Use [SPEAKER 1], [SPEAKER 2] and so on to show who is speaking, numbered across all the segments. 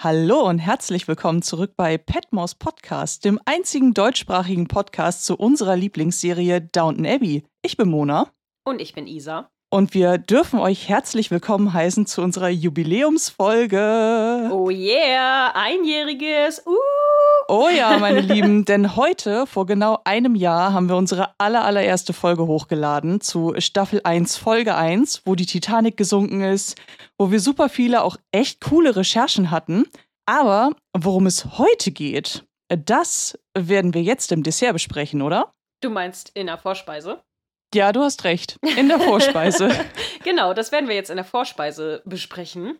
[SPEAKER 1] Hallo und herzlich willkommen zurück bei Petmos Podcast, dem einzigen deutschsprachigen Podcast zu unserer Lieblingsserie Downton Abbey. Ich bin Mona.
[SPEAKER 2] Und ich bin Isa.
[SPEAKER 1] Und wir dürfen euch herzlich willkommen heißen zu unserer Jubiläumsfolge.
[SPEAKER 2] Oh yeah, einjähriges. Uh.
[SPEAKER 1] Oh ja, meine Lieben, denn heute, vor genau einem Jahr, haben wir unsere aller, allererste Folge hochgeladen zu Staffel 1, Folge 1, wo die Titanic gesunken ist, wo wir super viele auch echt coole Recherchen hatten. Aber worum es heute geht, das werden wir jetzt im Dessert besprechen, oder?
[SPEAKER 2] Du meinst in der Vorspeise?
[SPEAKER 1] Ja, du hast recht. In der Vorspeise.
[SPEAKER 2] genau, das werden wir jetzt in der Vorspeise besprechen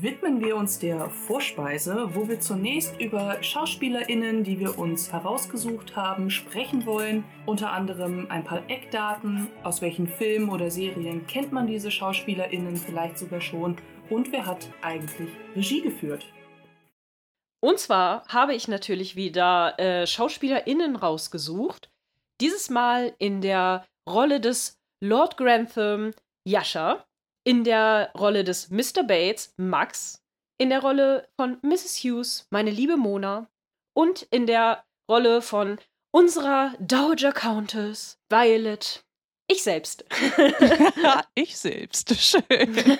[SPEAKER 3] widmen wir uns der Vorspeise, wo wir zunächst über SchauspielerInnen, die wir uns herausgesucht haben, sprechen wollen. Unter anderem ein paar Eckdaten, aus welchen Filmen oder Serien kennt man diese SchauspielerInnen vielleicht sogar schon und wer hat eigentlich Regie geführt.
[SPEAKER 2] Und zwar habe ich natürlich wieder äh, SchauspielerInnen rausgesucht. Dieses Mal in der Rolle des Lord Grantham Yasha in der Rolle des Mr. Bates, Max, in der Rolle von Mrs. Hughes, meine liebe Mona, und in der Rolle von unserer Dowager Countess, Violet, ich selbst.
[SPEAKER 1] ich selbst, schön.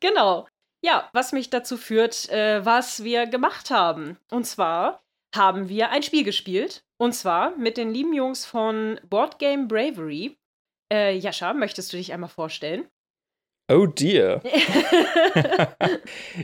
[SPEAKER 2] genau. Ja, was mich dazu führt, äh, was wir gemacht haben. Und zwar haben wir ein Spiel gespielt. Und zwar mit den lieben Jungs von Board Game Bravery. Äh, Jascha, möchtest du dich einmal vorstellen?
[SPEAKER 4] Oh dear.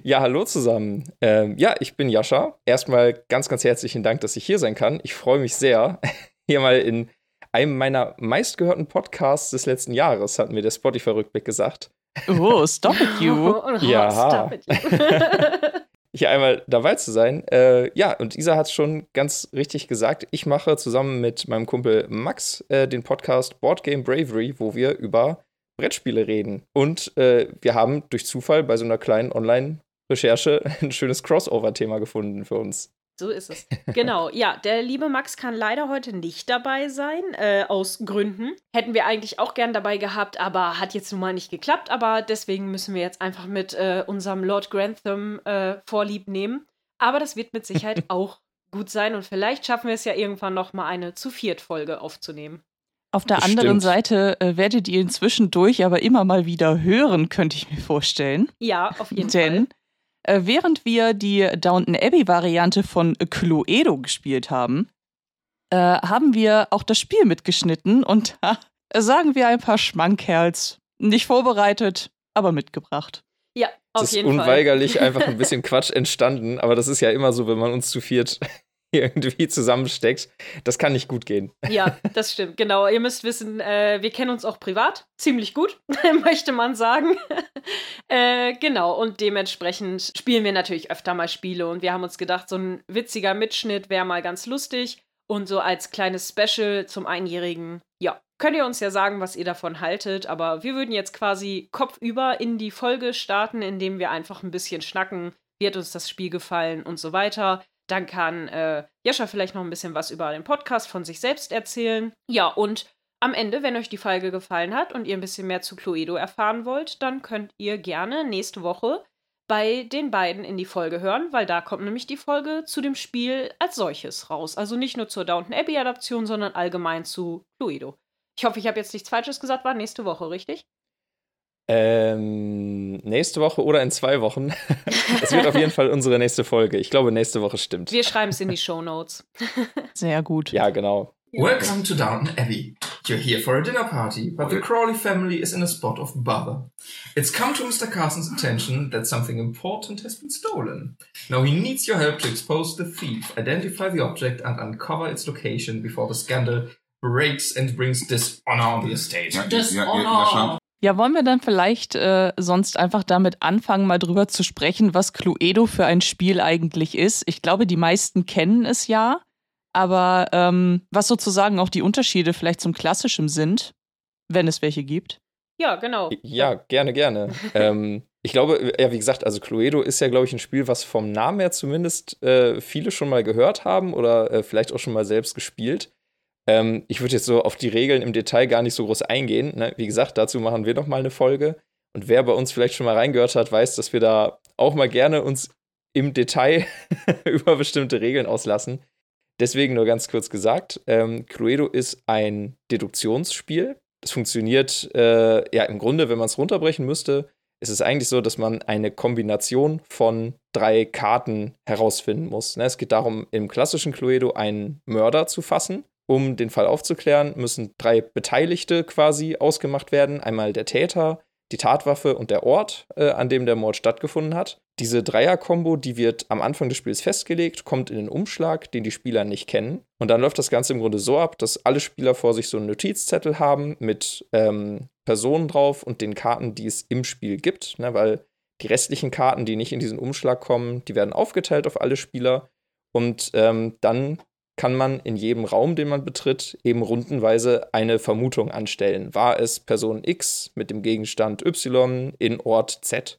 [SPEAKER 4] ja, hallo zusammen. Ähm, ja, ich bin Jascha. Erstmal ganz, ganz herzlichen Dank, dass ich hier sein kann. Ich freue mich sehr, hier mal in einem meiner meistgehörten Podcasts des letzten Jahres, hat mir der Spotify-Rückblick gesagt.
[SPEAKER 1] Oh, stop it, you.
[SPEAKER 4] ja. Stop it, you. Hier einmal dabei zu sein. Äh, ja, und Isa hat es schon ganz richtig gesagt. Ich mache zusammen mit meinem Kumpel Max äh, den Podcast Board Game Bravery, wo wir über Brettspiele reden. Und äh, wir haben durch Zufall bei so einer kleinen Online-Recherche ein schönes Crossover-Thema gefunden für uns.
[SPEAKER 2] So ist es. Genau, ja, der liebe Max kann leider heute nicht dabei sein, äh, aus Gründen. Hätten wir eigentlich auch gern dabei gehabt, aber hat jetzt nun mal nicht geklappt. Aber deswegen müssen wir jetzt einfach mit äh, unserem Lord Grantham äh, Vorlieb nehmen. Aber das wird mit Sicherheit auch gut sein und vielleicht schaffen wir es ja irgendwann noch mal eine zu viert Folge aufzunehmen.
[SPEAKER 1] Auf der Bestimmt. anderen Seite äh, werdet ihr ihn zwischendurch aber immer mal wieder hören, könnte ich mir vorstellen.
[SPEAKER 2] Ja, auf jeden
[SPEAKER 1] Denn,
[SPEAKER 2] Fall.
[SPEAKER 1] Äh, während wir die Downton Abbey-Variante von Cluedo gespielt haben, äh, haben wir auch das Spiel mitgeschnitten und sagen wir ein paar Schmankerls. Nicht vorbereitet, aber mitgebracht.
[SPEAKER 2] Ja, auf
[SPEAKER 4] jeden
[SPEAKER 2] Fall.
[SPEAKER 4] Es ist unweigerlich einfach ein bisschen Quatsch entstanden, aber das ist ja immer so, wenn man uns zu viert irgendwie zusammensteckt. Das kann nicht gut gehen.
[SPEAKER 2] Ja, das stimmt. Genau. Ihr müsst wissen, äh, wir kennen uns auch privat. Ziemlich gut, möchte man sagen. äh, genau. Und dementsprechend spielen wir natürlich öfter mal Spiele. Und wir haben uns gedacht, so ein witziger Mitschnitt wäre mal ganz lustig. Und so als kleines Special zum Einjährigen, ja, könnt ihr uns ja sagen, was ihr davon haltet. Aber wir würden jetzt quasi kopfüber in die Folge starten, indem wir einfach ein bisschen schnacken. Wie hat uns das Spiel gefallen und so weiter. Dann kann äh, Jascha vielleicht noch ein bisschen was über den Podcast von sich selbst erzählen. Ja, und am Ende, wenn euch die Folge gefallen hat und ihr ein bisschen mehr zu Cluedo erfahren wollt, dann könnt ihr gerne nächste Woche bei den beiden in die Folge hören, weil da kommt nämlich die Folge zu dem Spiel als solches raus. Also nicht nur zur Downton Abbey-Adaption, sondern allgemein zu Cluedo. Ich hoffe, ich habe jetzt nichts Falsches gesagt, war nächste Woche, richtig?
[SPEAKER 4] Ähm, nächste Woche oder in zwei Wochen. Es wird auf jeden Fall unsere nächste Folge. Ich glaube, nächste Woche stimmt.
[SPEAKER 2] Wir schreiben es in die Show Notes.
[SPEAKER 1] Sehr gut.
[SPEAKER 4] Ja, genau.
[SPEAKER 5] Welcome to Downton Abbey. You're here for a dinner party, but the Crawley family is in a spot of bother. It's come to Mr. Carson's attention that something important has been stolen. Now he needs your help to expose the thief, identify the object, and uncover its location before the scandal breaks and brings dishonor on the estate.
[SPEAKER 6] Ja, dishonor! Ja, ja,
[SPEAKER 1] ja, wollen wir dann vielleicht äh, sonst einfach damit anfangen, mal drüber zu sprechen, was Cluedo für ein Spiel eigentlich ist? Ich glaube, die meisten kennen es ja, aber ähm, was sozusagen auch die Unterschiede vielleicht zum klassischen sind, wenn es welche gibt.
[SPEAKER 2] Ja, genau.
[SPEAKER 4] Ja, gerne, gerne. ähm, ich glaube, ja, wie gesagt, also Cluedo ist ja, glaube ich, ein Spiel, was vom Namen her zumindest äh, viele schon mal gehört haben oder äh, vielleicht auch schon mal selbst gespielt. Ähm, ich würde jetzt so auf die Regeln im Detail gar nicht so groß eingehen. Ne? Wie gesagt, dazu machen wir noch mal eine Folge. Und wer bei uns vielleicht schon mal reingehört hat, weiß, dass wir da auch mal gerne uns im Detail über bestimmte Regeln auslassen. Deswegen nur ganz kurz gesagt, ähm, Cluedo ist ein Deduktionsspiel. Das funktioniert äh, ja im Grunde, wenn man es runterbrechen müsste, ist es eigentlich so, dass man eine Kombination von drei Karten herausfinden muss. Ne? Es geht darum, im klassischen Cluedo einen Mörder zu fassen. Um den Fall aufzuklären, müssen drei Beteiligte quasi ausgemacht werden. Einmal der Täter, die Tatwaffe und der Ort, äh, an dem der Mord stattgefunden hat. Diese Dreier-Kombo, die wird am Anfang des Spiels festgelegt, kommt in den Umschlag, den die Spieler nicht kennen. Und dann läuft das Ganze im Grunde so ab, dass alle Spieler vor sich so einen Notizzettel haben mit ähm, Personen drauf und den Karten, die es im Spiel gibt, ne, weil die restlichen Karten, die nicht in diesen Umschlag kommen, die werden aufgeteilt auf alle Spieler. Und ähm, dann kann man in jedem Raum, den man betritt, eben rundenweise eine Vermutung anstellen. War es Person X mit dem Gegenstand Y in Ort Z?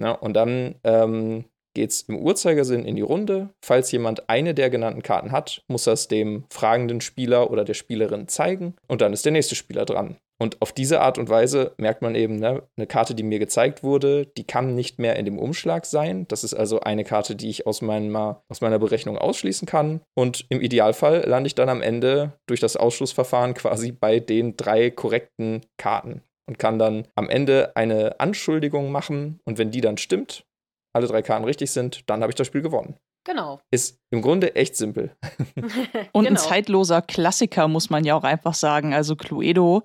[SPEAKER 4] Na, und dann ähm, geht es im Uhrzeigersinn in die Runde. Falls jemand eine der genannten Karten hat, muss es dem fragenden Spieler oder der Spielerin zeigen und dann ist der nächste Spieler dran. Und auf diese Art und Weise merkt man eben, ne, eine Karte, die mir gezeigt wurde, die kann nicht mehr in dem Umschlag sein. Das ist also eine Karte, die ich aus, meiner, aus meiner Berechnung ausschließen kann. Und im Idealfall lande ich dann am Ende durch das Ausschlussverfahren quasi bei den drei korrekten Karten und kann dann am Ende eine Anschuldigung machen. Und wenn die dann stimmt, alle drei Karten richtig sind, dann habe ich das Spiel gewonnen.
[SPEAKER 2] Genau.
[SPEAKER 4] Ist im Grunde echt simpel.
[SPEAKER 1] Und genau. ein zeitloser Klassiker, muss man ja auch einfach sagen. Also Cluedo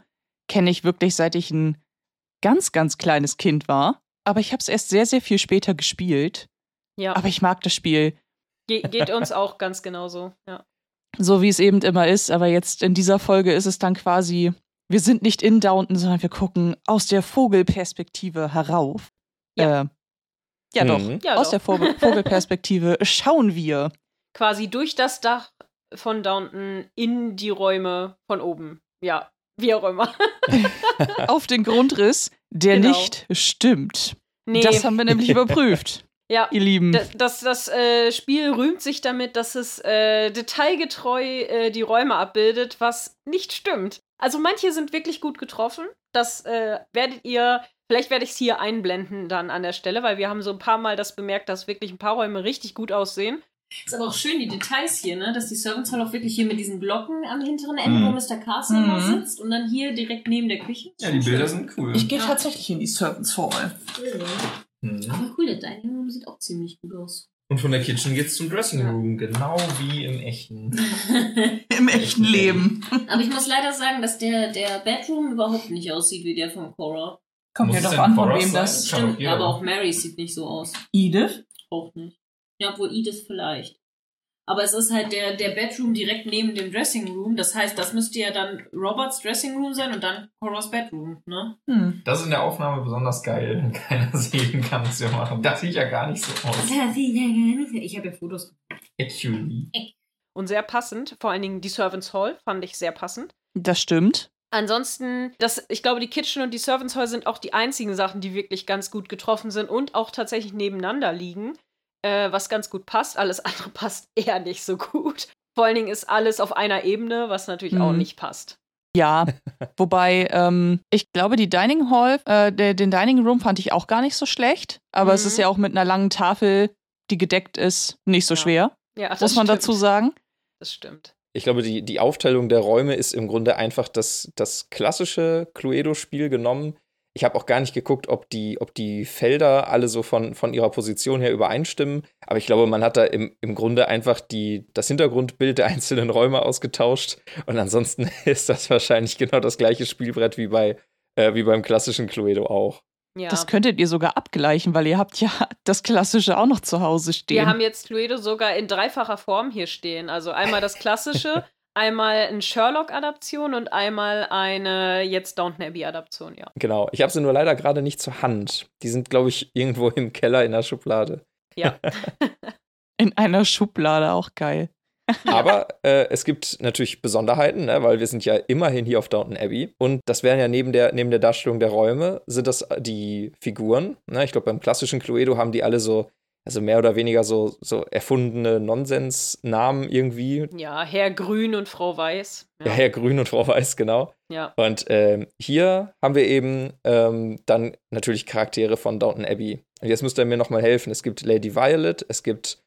[SPEAKER 1] kenne ich wirklich, seit ich ein ganz, ganz kleines Kind war. Aber ich habe es erst sehr, sehr viel später gespielt. Ja. Aber ich mag das Spiel.
[SPEAKER 2] Ge geht uns auch ganz genauso, ja.
[SPEAKER 1] So wie es eben immer ist. Aber jetzt in dieser Folge ist es dann quasi, wir sind nicht in Downton, sondern wir gucken aus der Vogelperspektive herauf. Ja. Äh, ja, doch. Mhm. Ja, Aus doch. der Vogel Vogelperspektive schauen wir.
[SPEAKER 2] Quasi durch das Dach von Downton in die Räume von oben. Ja, wie auch immer.
[SPEAKER 1] Auf den Grundriss, der genau. nicht stimmt. Nee. Das haben wir nämlich überprüft. Ja, ihr Lieben.
[SPEAKER 2] Das, das, das äh, Spiel rühmt sich damit, dass es äh, detailgetreu äh, die Räume abbildet, was nicht stimmt. Also manche sind wirklich gut getroffen. Das äh, werdet ihr Vielleicht werde ich es hier einblenden dann an der Stelle, weil wir haben so ein paar Mal das bemerkt, dass wirklich ein paar Räume richtig gut aussehen.
[SPEAKER 6] Ist aber auch schön, die Details hier, ne? Dass die Servants Hall auch wirklich hier mit diesen Glocken am hinteren Ende, mhm. wo Mr. Carson mhm. sitzt und dann hier direkt neben der Küche.
[SPEAKER 5] Ja, die Bilder sind cool.
[SPEAKER 3] Ich gehe ja. tatsächlich in die Servants Hall.
[SPEAKER 6] Mhm. Aber cool, der Dining Room sieht auch ziemlich gut aus.
[SPEAKER 5] Und von der Kitchen geht's zum Dressing Room, genau wie im echten.
[SPEAKER 3] Im echten Leben.
[SPEAKER 6] Aber ich muss leider sagen, dass der, der Bedroom überhaupt nicht aussieht wie der von Cora.
[SPEAKER 3] Kommt ja doch an, von wem das
[SPEAKER 6] stimmt. Aber auch Mary sieht nicht so aus.
[SPEAKER 3] Edith?
[SPEAKER 6] Auch nicht. Ja, obwohl Edith vielleicht. Aber es ist halt der, der Bedroom direkt neben dem Dressing Room. Das heißt, das müsste ja dann Roberts Dressing Room sein und dann Cora's Bedroom, ne?
[SPEAKER 5] Hm. Das ist in der Aufnahme besonders geil, wenn keiner sehen kann, was wir machen. Das sieht ja gar nicht so aus. Das sieht ja
[SPEAKER 6] gar nicht Ich habe ja Fotos.
[SPEAKER 5] Actually.
[SPEAKER 2] Und sehr passend. Vor allen Dingen die Servants Hall fand ich sehr passend.
[SPEAKER 1] Das stimmt.
[SPEAKER 2] Ansonsten, das, ich glaube, die Kitchen und die Servants Hall sind auch die einzigen Sachen, die wirklich ganz gut getroffen sind und auch tatsächlich nebeneinander liegen, äh, was ganz gut passt. Alles andere passt eher nicht so gut. Vor allen Dingen ist alles auf einer Ebene, was natürlich mhm. auch nicht passt.
[SPEAKER 1] Ja, wobei ähm, ich glaube, die Dining Hall, äh, der, den Dining Room fand ich auch gar nicht so schlecht, aber mhm. es ist mhm. ja auch mit einer langen Tafel, die gedeckt ist, nicht so ja. schwer. Ja, muss man stimmt. dazu sagen.
[SPEAKER 2] Das stimmt
[SPEAKER 4] ich glaube, die, die Aufteilung der Räume ist im Grunde einfach das, das klassische Cluedo-Spiel genommen. Ich habe auch gar nicht geguckt, ob die, ob die Felder alle so von, von ihrer Position her übereinstimmen. Aber ich glaube, man hat da im, im Grunde einfach die, das Hintergrundbild der einzelnen Räume ausgetauscht. Und ansonsten ist das wahrscheinlich genau das gleiche Spielbrett wie, bei, äh, wie beim klassischen Cluedo auch.
[SPEAKER 1] Ja. Das könntet ihr sogar abgleichen, weil ihr habt ja das Klassische auch noch zu Hause stehen.
[SPEAKER 2] Wir haben jetzt Cluedo sogar in dreifacher Form hier stehen. Also einmal das Klassische, einmal eine Sherlock-Adaption und einmal eine jetzt Downton Abbey-Adaption, ja.
[SPEAKER 4] Genau. Ich habe sie nur leider gerade nicht zur Hand. Die sind, glaube ich, irgendwo im Keller in der Schublade.
[SPEAKER 2] Ja.
[SPEAKER 1] in einer Schublade, auch geil.
[SPEAKER 4] Aber äh, es gibt natürlich Besonderheiten, ne, weil wir sind ja immerhin hier auf Downton Abbey. Und das wären ja neben der, neben der Darstellung der Räume, sind das die Figuren. Ne? Ich glaube, beim klassischen Cluedo haben die alle so, also mehr oder weniger so, so erfundene Nonsensnamen irgendwie.
[SPEAKER 2] Ja, Herr Grün und Frau Weiß.
[SPEAKER 4] Ja, ja Herr Grün und Frau Weiß, genau.
[SPEAKER 2] Ja.
[SPEAKER 4] Und ähm, hier haben wir eben ähm, dann natürlich Charaktere von Downton Abbey.
[SPEAKER 7] jetzt müsst ihr mir nochmal helfen. Es gibt Lady Violet, es gibt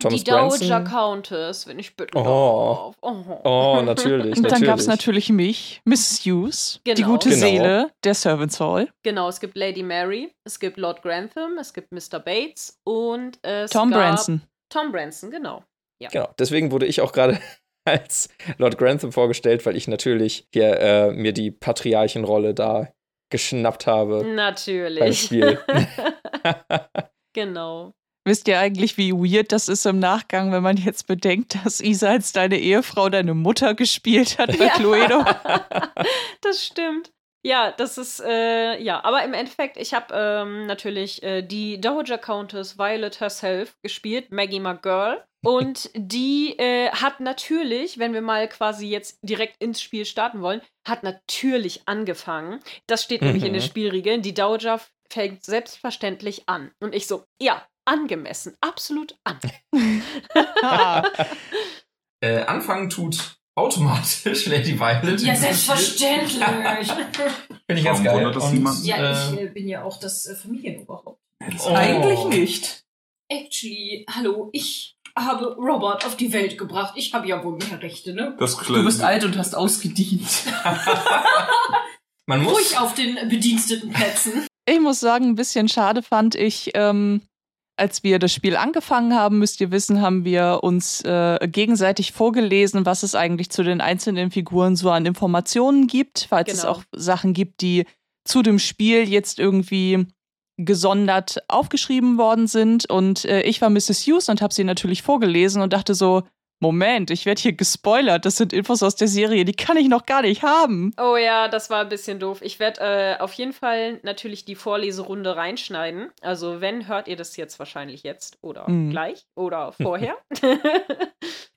[SPEAKER 7] Thomas
[SPEAKER 8] die Dowager
[SPEAKER 7] Branson.
[SPEAKER 8] Countess, wenn ich bitten
[SPEAKER 7] Oh.
[SPEAKER 8] Oh.
[SPEAKER 7] Oh, natürlich,
[SPEAKER 1] Und dann gab es natürlich mich, Mrs. Hughes, die
[SPEAKER 8] Genau.
[SPEAKER 1] gute
[SPEAKER 7] Genau.
[SPEAKER 1] Seele der Servants Hall.
[SPEAKER 8] Genau, es gibt Lady Mary, es gibt Lord Grantham, es gibt Mr. Bates und es
[SPEAKER 1] Tom
[SPEAKER 8] gab
[SPEAKER 1] Branson.
[SPEAKER 8] Tom Branson, genau.
[SPEAKER 7] Genau, deswegen wurde ich auch gerade als Lord Grantham vorgestellt, weil ich natürlich hier äh, mir die Patriarchenrolle da geschnappt habe beim
[SPEAKER 8] Natürlich.
[SPEAKER 7] Spiel.
[SPEAKER 8] genau.
[SPEAKER 1] Wisst ihr eigentlich, wie weird das ist im Nachgang, wenn man jetzt bedenkt, dass Isa als deine Ehefrau deine Mutter gespielt hat bei Cluedo?
[SPEAKER 8] das stimmt. Ja, das ist, äh, ja, aber im Endeffekt, ich habe ähm, natürlich äh, die Dowager Countess Violet herself gespielt, Maggie McGirl. Und die äh, hat natürlich, wenn wir mal quasi jetzt direkt ins Spiel starten wollen, hat natürlich angefangen. Das steht nämlich in den
[SPEAKER 7] Mhm.
[SPEAKER 8] Spielregeln. Die Dowager fängt selbstverständlich an. Und ich so, ja, angemessen, absolut an.
[SPEAKER 4] Äh, anfangen tut automatisch Lady Violet.
[SPEAKER 2] Ja, selbstverständlich.
[SPEAKER 4] Finde ich ganz geil. Und,
[SPEAKER 2] ja,
[SPEAKER 4] äh,
[SPEAKER 2] ich äh, bin ja auch das äh, Familienoberhaupt.
[SPEAKER 4] Oh.
[SPEAKER 3] Eigentlich nicht.
[SPEAKER 2] Actually, hallo, ich habe Robert auf die Welt gebracht. Ich habe ja wohl mehr Rechte, ne?
[SPEAKER 9] Das
[SPEAKER 3] Du bist alt und hast ausgedient.
[SPEAKER 4] Man muss.
[SPEAKER 2] Ruhig auf den bediensteten Plätzen.
[SPEAKER 1] Ich muss sagen, ein bisschen schade fand ich, ähm, als wir das Spiel angefangen haben, müsst ihr wissen, haben wir uns äh, gegenseitig vorgelesen, was es eigentlich zu den einzelnen Figuren so an Informationen gibt, falls es
[SPEAKER 8] Genau.
[SPEAKER 1] auch Sachen gibt, die zu dem Spiel jetzt irgendwie gesondert aufgeschrieben worden sind. Und äh, ich war Mrs. Hughes und habe sie natürlich vorgelesen und dachte so, Moment, ich werde hier gespoilert. Das sind Infos aus der Serie, die kann ich noch gar nicht haben.
[SPEAKER 8] Oh ja, das war ein bisschen doof. Ich werde äh, auf jeden Fall natürlich die Vorleserunde reinschneiden. Also wenn, hört ihr das jetzt wahrscheinlich jetzt oder
[SPEAKER 1] Mhm.
[SPEAKER 8] gleich oder vorher.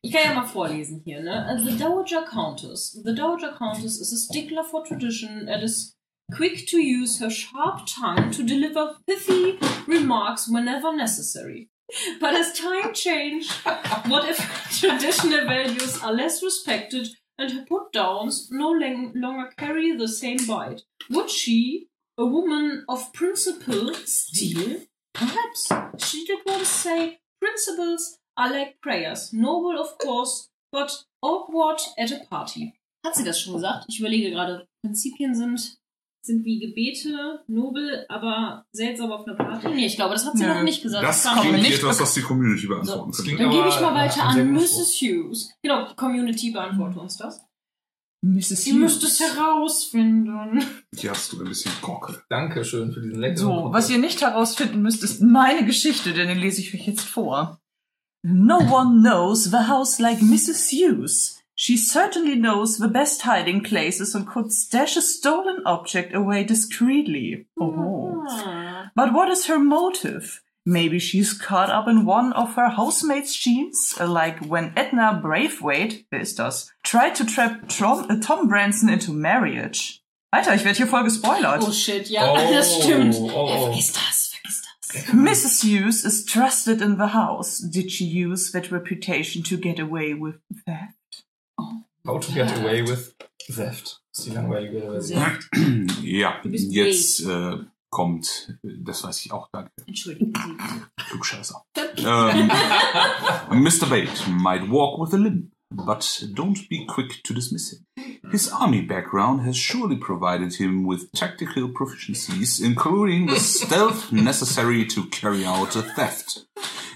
[SPEAKER 2] Ich kann ja mal vorlesen hier, ne? Uh, The Dowager Countess. The Dowager Countess is a stickler for tradition and is quick to use her sharp tongue to deliver pithy remarks whenever necessary. But as time changed, what if traditional values are less respected and her put downs no longer carry the same bite? Would she, a woman of principle, steal? Perhaps she did once say principles are like prayers, noble of course, but awkward at a party. Hat sie das schon gesagt? Ich überlege gerade. Prinzipien sind, sind wie Gebete, nobel, aber seltsam auf einer Party. Nee, ich glaube, das hat sie
[SPEAKER 3] Nö.
[SPEAKER 2] noch nicht gesagt.
[SPEAKER 9] Das
[SPEAKER 3] kommt
[SPEAKER 9] klingt
[SPEAKER 2] nicht.
[SPEAKER 9] etwas, was die Community beantworten
[SPEAKER 4] Das
[SPEAKER 9] könnte.
[SPEAKER 4] klingt
[SPEAKER 2] Dann gebe ich mal weiter
[SPEAKER 4] äh,
[SPEAKER 2] an Mrs. Hughes. Genau, die Community beantwortet uns das.
[SPEAKER 3] Mrs.
[SPEAKER 2] Sie müsste es herausfinden.
[SPEAKER 9] Hier hast du ein bisschen Gockel.
[SPEAKER 4] Dankeschön für diesen leckeren
[SPEAKER 3] So, was ihr nicht herausfinden müsst, ist meine Geschichte, denn die lese ich euch jetzt vor. No one knows the house like Mrs. Hughes. She certainly knows the best hiding places and could stash a stolen object away discreetly. Oh. But what is her motive? Maybe she's caught up in one of her housemates' schemes, like when Edna Braithwaite, wer ist das, tried to trap Tom, äh, uh, Tom Branson into marriage. Alter, ich werde hier voll gespoilert.
[SPEAKER 2] Oh shit, ja,
[SPEAKER 4] Oh,
[SPEAKER 2] das stimmt.
[SPEAKER 4] oh, oh.
[SPEAKER 2] Ja, vergiss das, vergiss das.
[SPEAKER 3] Mrs. Hughes is trusted in the house. Did she use that reputation to get away with that?
[SPEAKER 4] How to get away with theft. Das ist die langweilige Version.
[SPEAKER 9] Ja, jetzt äh, kommt, das weiß ich auch, danke,
[SPEAKER 2] Entschuldigen Sie.
[SPEAKER 9] Klugscheißer. ähm, Mr. Bate might walk with a limp, but don't be quick to dismiss him. His army background has surely provided him with tactical proficiencies, including the stealth necessary to carry out a theft.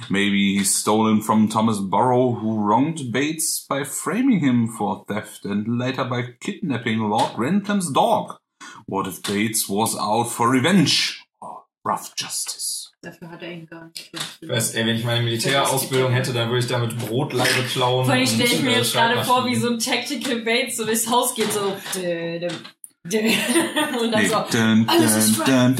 [SPEAKER 9] Maybe he's stolen from Thomas Burrow, who wronged Bates by framing him for theft and later by kidnapping Lord Grantham's dog. What if Bates was out for revenge or rough justice?
[SPEAKER 2] Dafür hat er ihn gar nicht.
[SPEAKER 4] Ich weiß, ey, wenn ich meine Militärausbildung hätte, dann würde ich damit Brotleibe klauen.
[SPEAKER 2] Vor allem stelle ich mir
[SPEAKER 4] äh,
[SPEAKER 2] jetzt gerade vor, wie so ein Tactical Bates so durchs Haus geht, so. Und dann so. Alles ist
[SPEAKER 9] dun,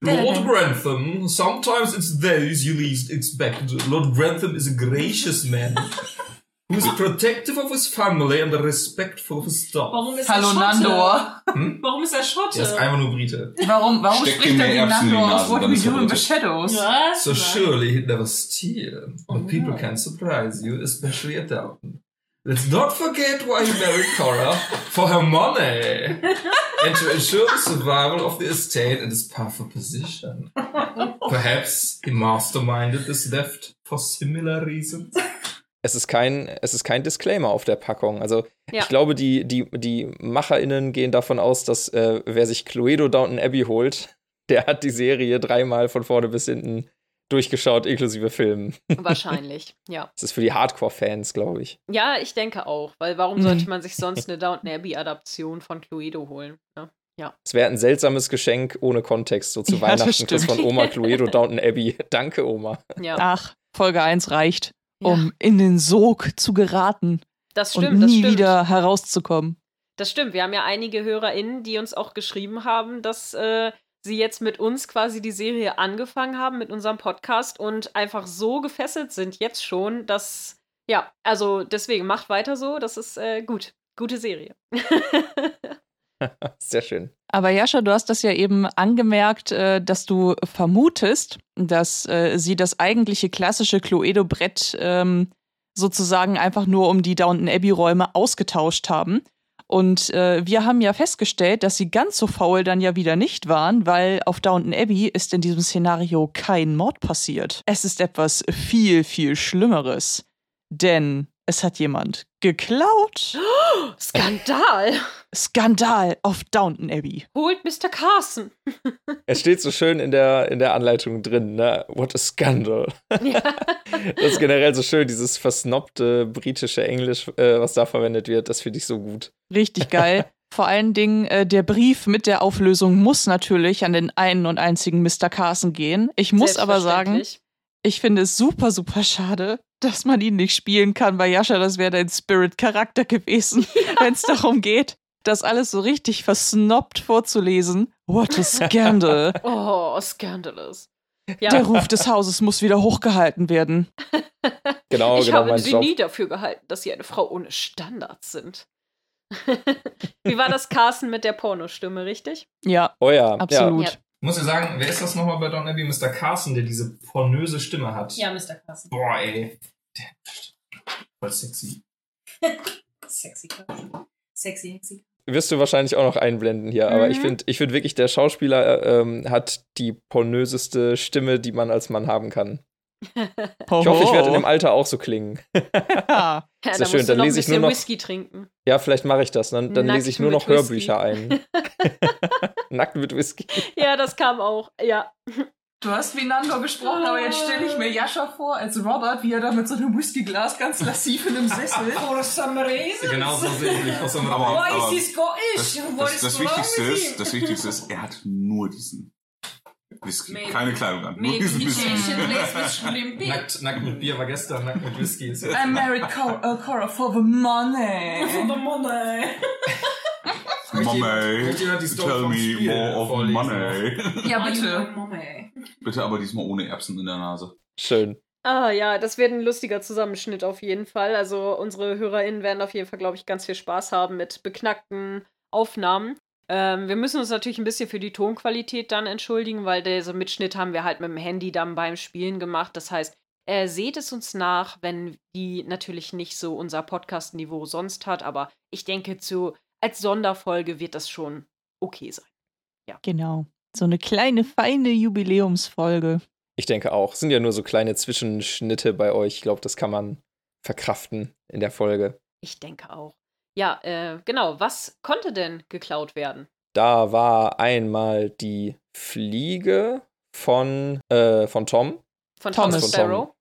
[SPEAKER 4] Lord Grantham, sometimes it's those you least expect. Lord Grantham is a gracious man who is protective of his family and respectful of his staff.
[SPEAKER 2] Warum ist
[SPEAKER 3] Hallo
[SPEAKER 2] er Schotte?
[SPEAKER 3] Nandor.
[SPEAKER 2] Warum ist er Schotte?
[SPEAKER 4] Er ist einfach nur Brite.
[SPEAKER 3] Warum, warum
[SPEAKER 9] Steck
[SPEAKER 3] spricht
[SPEAKER 9] ihm
[SPEAKER 3] er wie
[SPEAKER 9] Erbsen in die
[SPEAKER 3] Nandor aus What We
[SPEAKER 9] er
[SPEAKER 3] Do in the. Shadows?
[SPEAKER 2] Was?
[SPEAKER 4] So surely he'd never steal. But
[SPEAKER 2] Oh.
[SPEAKER 4] people can surprise you, especially at Downton.
[SPEAKER 5] Let's not forget why he married Cora for her money and to ensure the survival of the estate and his powerful position. Perhaps he masterminded this theft for similar reasons.
[SPEAKER 4] Es ist kein, es ist kein Disclaimer auf der Packung. Also
[SPEAKER 2] Ja.
[SPEAKER 4] ich glaube, die, die, die MacherInnen gehen davon aus, dass äh, wer sich Cluedo Downton Abbey holt, der hat die Serie dreimal von vorne bis hinten durchgeschaut, inklusive Filmen.
[SPEAKER 2] Wahrscheinlich, ja.
[SPEAKER 4] Das ist für die Hardcore-Fans, glaube ich.
[SPEAKER 2] Ja, ich denke auch, weil warum sollte man sich sonst eine Downton Abbey-Adaption von Cluedo holen? Ne?
[SPEAKER 4] Es wäre ein seltsames Geschenk ohne Kontext, so zu
[SPEAKER 1] Ja, das
[SPEAKER 4] Weihnachten kriegst
[SPEAKER 1] stimmt.
[SPEAKER 4] von Oma Cluedo Downton Abbey. Danke, Oma.
[SPEAKER 2] Ja,
[SPEAKER 1] Ach, Folge 1 reicht,
[SPEAKER 2] ja.
[SPEAKER 1] um in den Sog zu geraten
[SPEAKER 2] das
[SPEAKER 1] und
[SPEAKER 2] stimmt, das
[SPEAKER 1] nie
[SPEAKER 2] stimmt.
[SPEAKER 1] wieder herauszukommen.
[SPEAKER 2] Das stimmt. Wir haben ja einige HörerInnen, die uns auch geschrieben haben, dass äh, sie jetzt mit uns quasi die Serie angefangen haben, mit unserem Podcast und einfach so gefesselt sind jetzt schon, dass, ja, also deswegen macht weiter so. Das ist äh, gut. Gute Serie.
[SPEAKER 4] Sehr schön.
[SPEAKER 1] Aber Jascha, du hast das ja eben angemerkt, äh, dass du vermutest, dass äh, sie das eigentliche klassische Cluedo-Brett ähm, sozusagen einfach nur um die Downton Abbey-Räume ausgetauscht haben. Und äh, wir haben ja festgestellt, dass sie ganz so faul dann ja wieder nicht waren, weil auf Downton Abbey ist in diesem Szenario kein Mord passiert. Es ist etwas viel, viel Schlimmeres. Denn es hat jemand geklaut.
[SPEAKER 2] Skandal!
[SPEAKER 1] Skandal auf Downton Abbey.
[SPEAKER 2] Holt Mr. Carson.
[SPEAKER 4] Es steht so schön in der, in der Anleitung drin, ne? What a scandal.
[SPEAKER 2] Ja.
[SPEAKER 4] Das ist generell so schön, dieses versnobte britische Englisch, äh, was da verwendet wird. Das finde ich so gut.
[SPEAKER 1] Richtig geil. Vor allen Dingen, äh, der Brief mit der Auflösung muss natürlich an den einen und einzigen Mr. Carson gehen. Ich muss aber sagen, ich finde es super, super schade, dass man ihn nicht spielen kann. Bei Jascha, das wäre dein Spirit-Charakter gewesen, wenn es darum geht, das alles so richtig versnobbt vorzulesen. What a scandal.
[SPEAKER 2] Oh, scandalous. Ja,
[SPEAKER 1] Der Ruf des Hauses muss wieder hochgehalten werden.
[SPEAKER 4] Genau,
[SPEAKER 2] ich
[SPEAKER 4] genau
[SPEAKER 2] habe
[SPEAKER 4] mein
[SPEAKER 2] sie
[SPEAKER 4] Job.
[SPEAKER 2] nie dafür gehalten, dass sie eine Frau ohne Standards sind. Wie war das Carson mit der Pornostimme, richtig?
[SPEAKER 1] Ja,
[SPEAKER 2] Oh
[SPEAKER 4] ja,
[SPEAKER 1] absolut.
[SPEAKER 2] Ja.
[SPEAKER 5] Ich muss dir sagen, wer ist das nochmal bei Don Abbey? Mr. Carson, der diese pornöse Stimme hat.
[SPEAKER 6] Ja, Mr. Carson.
[SPEAKER 5] Boah, ey. Der voll sexy.
[SPEAKER 6] Sexy Carson. Sexy, sexy.
[SPEAKER 4] Wirst du wahrscheinlich auch noch einblenden hier, aber ich
[SPEAKER 2] Mhm.
[SPEAKER 4] finde ich find wirklich, der Schauspieler äh, ähm, hat die pornöseste Stimme, die man als Mann haben kann. Ich hoffe, ich werde in dem Alter auch so klingen.
[SPEAKER 1] Ja.
[SPEAKER 2] Ja,
[SPEAKER 4] Ist
[SPEAKER 2] da
[SPEAKER 4] schön,
[SPEAKER 2] musst
[SPEAKER 4] dann
[SPEAKER 2] du noch ein
[SPEAKER 4] lese ich nur
[SPEAKER 2] bisschen
[SPEAKER 4] noch-
[SPEAKER 2] Whisky trinken.
[SPEAKER 4] Ja, vielleicht mache ich das. Dann, dann
[SPEAKER 2] Nackt
[SPEAKER 4] lese ich nur noch
[SPEAKER 2] Whisky.
[SPEAKER 4] Hörbücher ein. Nackt mit Whisky.
[SPEAKER 2] Ja, das kam auch. Ja.
[SPEAKER 3] Du hast wie Nando gesprochen, aber jetzt stelle ich mir Jascha vor als Robert, wie er da mit so einem Whiskyglas ganz lassiv in einem Sessel.
[SPEAKER 6] For some reason.
[SPEAKER 5] Genau so sehe ich aus so einem
[SPEAKER 9] Aber-
[SPEAKER 5] Raum.
[SPEAKER 6] Why is he Scottish?
[SPEAKER 9] Das, das, Wichtigste ist, das Wichtigste ist, er hat nur diesen Whisky.
[SPEAKER 6] Maybe-
[SPEAKER 9] Keine Kleidung an. Nur diesen Whisky.
[SPEAKER 5] Nackt, nackt mit Bier war gestern, nackt mit Whisky ist jetzt.
[SPEAKER 3] I married Cora, uh, Cora for the money.
[SPEAKER 6] For the money.
[SPEAKER 9] Mommy, tell me more of
[SPEAKER 5] vorlesen?
[SPEAKER 9] money.
[SPEAKER 3] Ja, bitte.
[SPEAKER 6] mommy?
[SPEAKER 9] Bitte aber diesmal ohne Erbsen in der Nase.
[SPEAKER 4] Schön.
[SPEAKER 2] Ah ja, das wird ein lustiger Zusammenschnitt auf jeden Fall. Also unsere HörerInnen werden auf jeden Fall, glaube ich, ganz viel Spaß haben mit beknackten Aufnahmen. Ähm, wir müssen uns natürlich ein bisschen für die Tonqualität dann entschuldigen, weil dieser Mitschnitt haben wir halt mit dem Handy dann beim Spielen gemacht. Das heißt, äh, seht es uns nach, wenn die natürlich nicht so unser Podcast-Niveau sonst hat, aber ich denke, zu, als Sonderfolge wird das schon okay sein.
[SPEAKER 1] Genau. So eine kleine, feine Jubiläumsfolge.
[SPEAKER 4] Ich denke auch. Es sind ja nur so kleine Zwischenschnitte bei euch. Ich glaube, das kann man verkraften in der Folge.
[SPEAKER 2] Ich denke auch. Ja, äh, genau. Was konnte denn geklaut werden?
[SPEAKER 4] Da war einmal die Fliege von, äh, von Tom.
[SPEAKER 2] Von
[SPEAKER 1] Thomas.
[SPEAKER 2] Thomas
[SPEAKER 4] Von Tom.
[SPEAKER 2] Sparrow?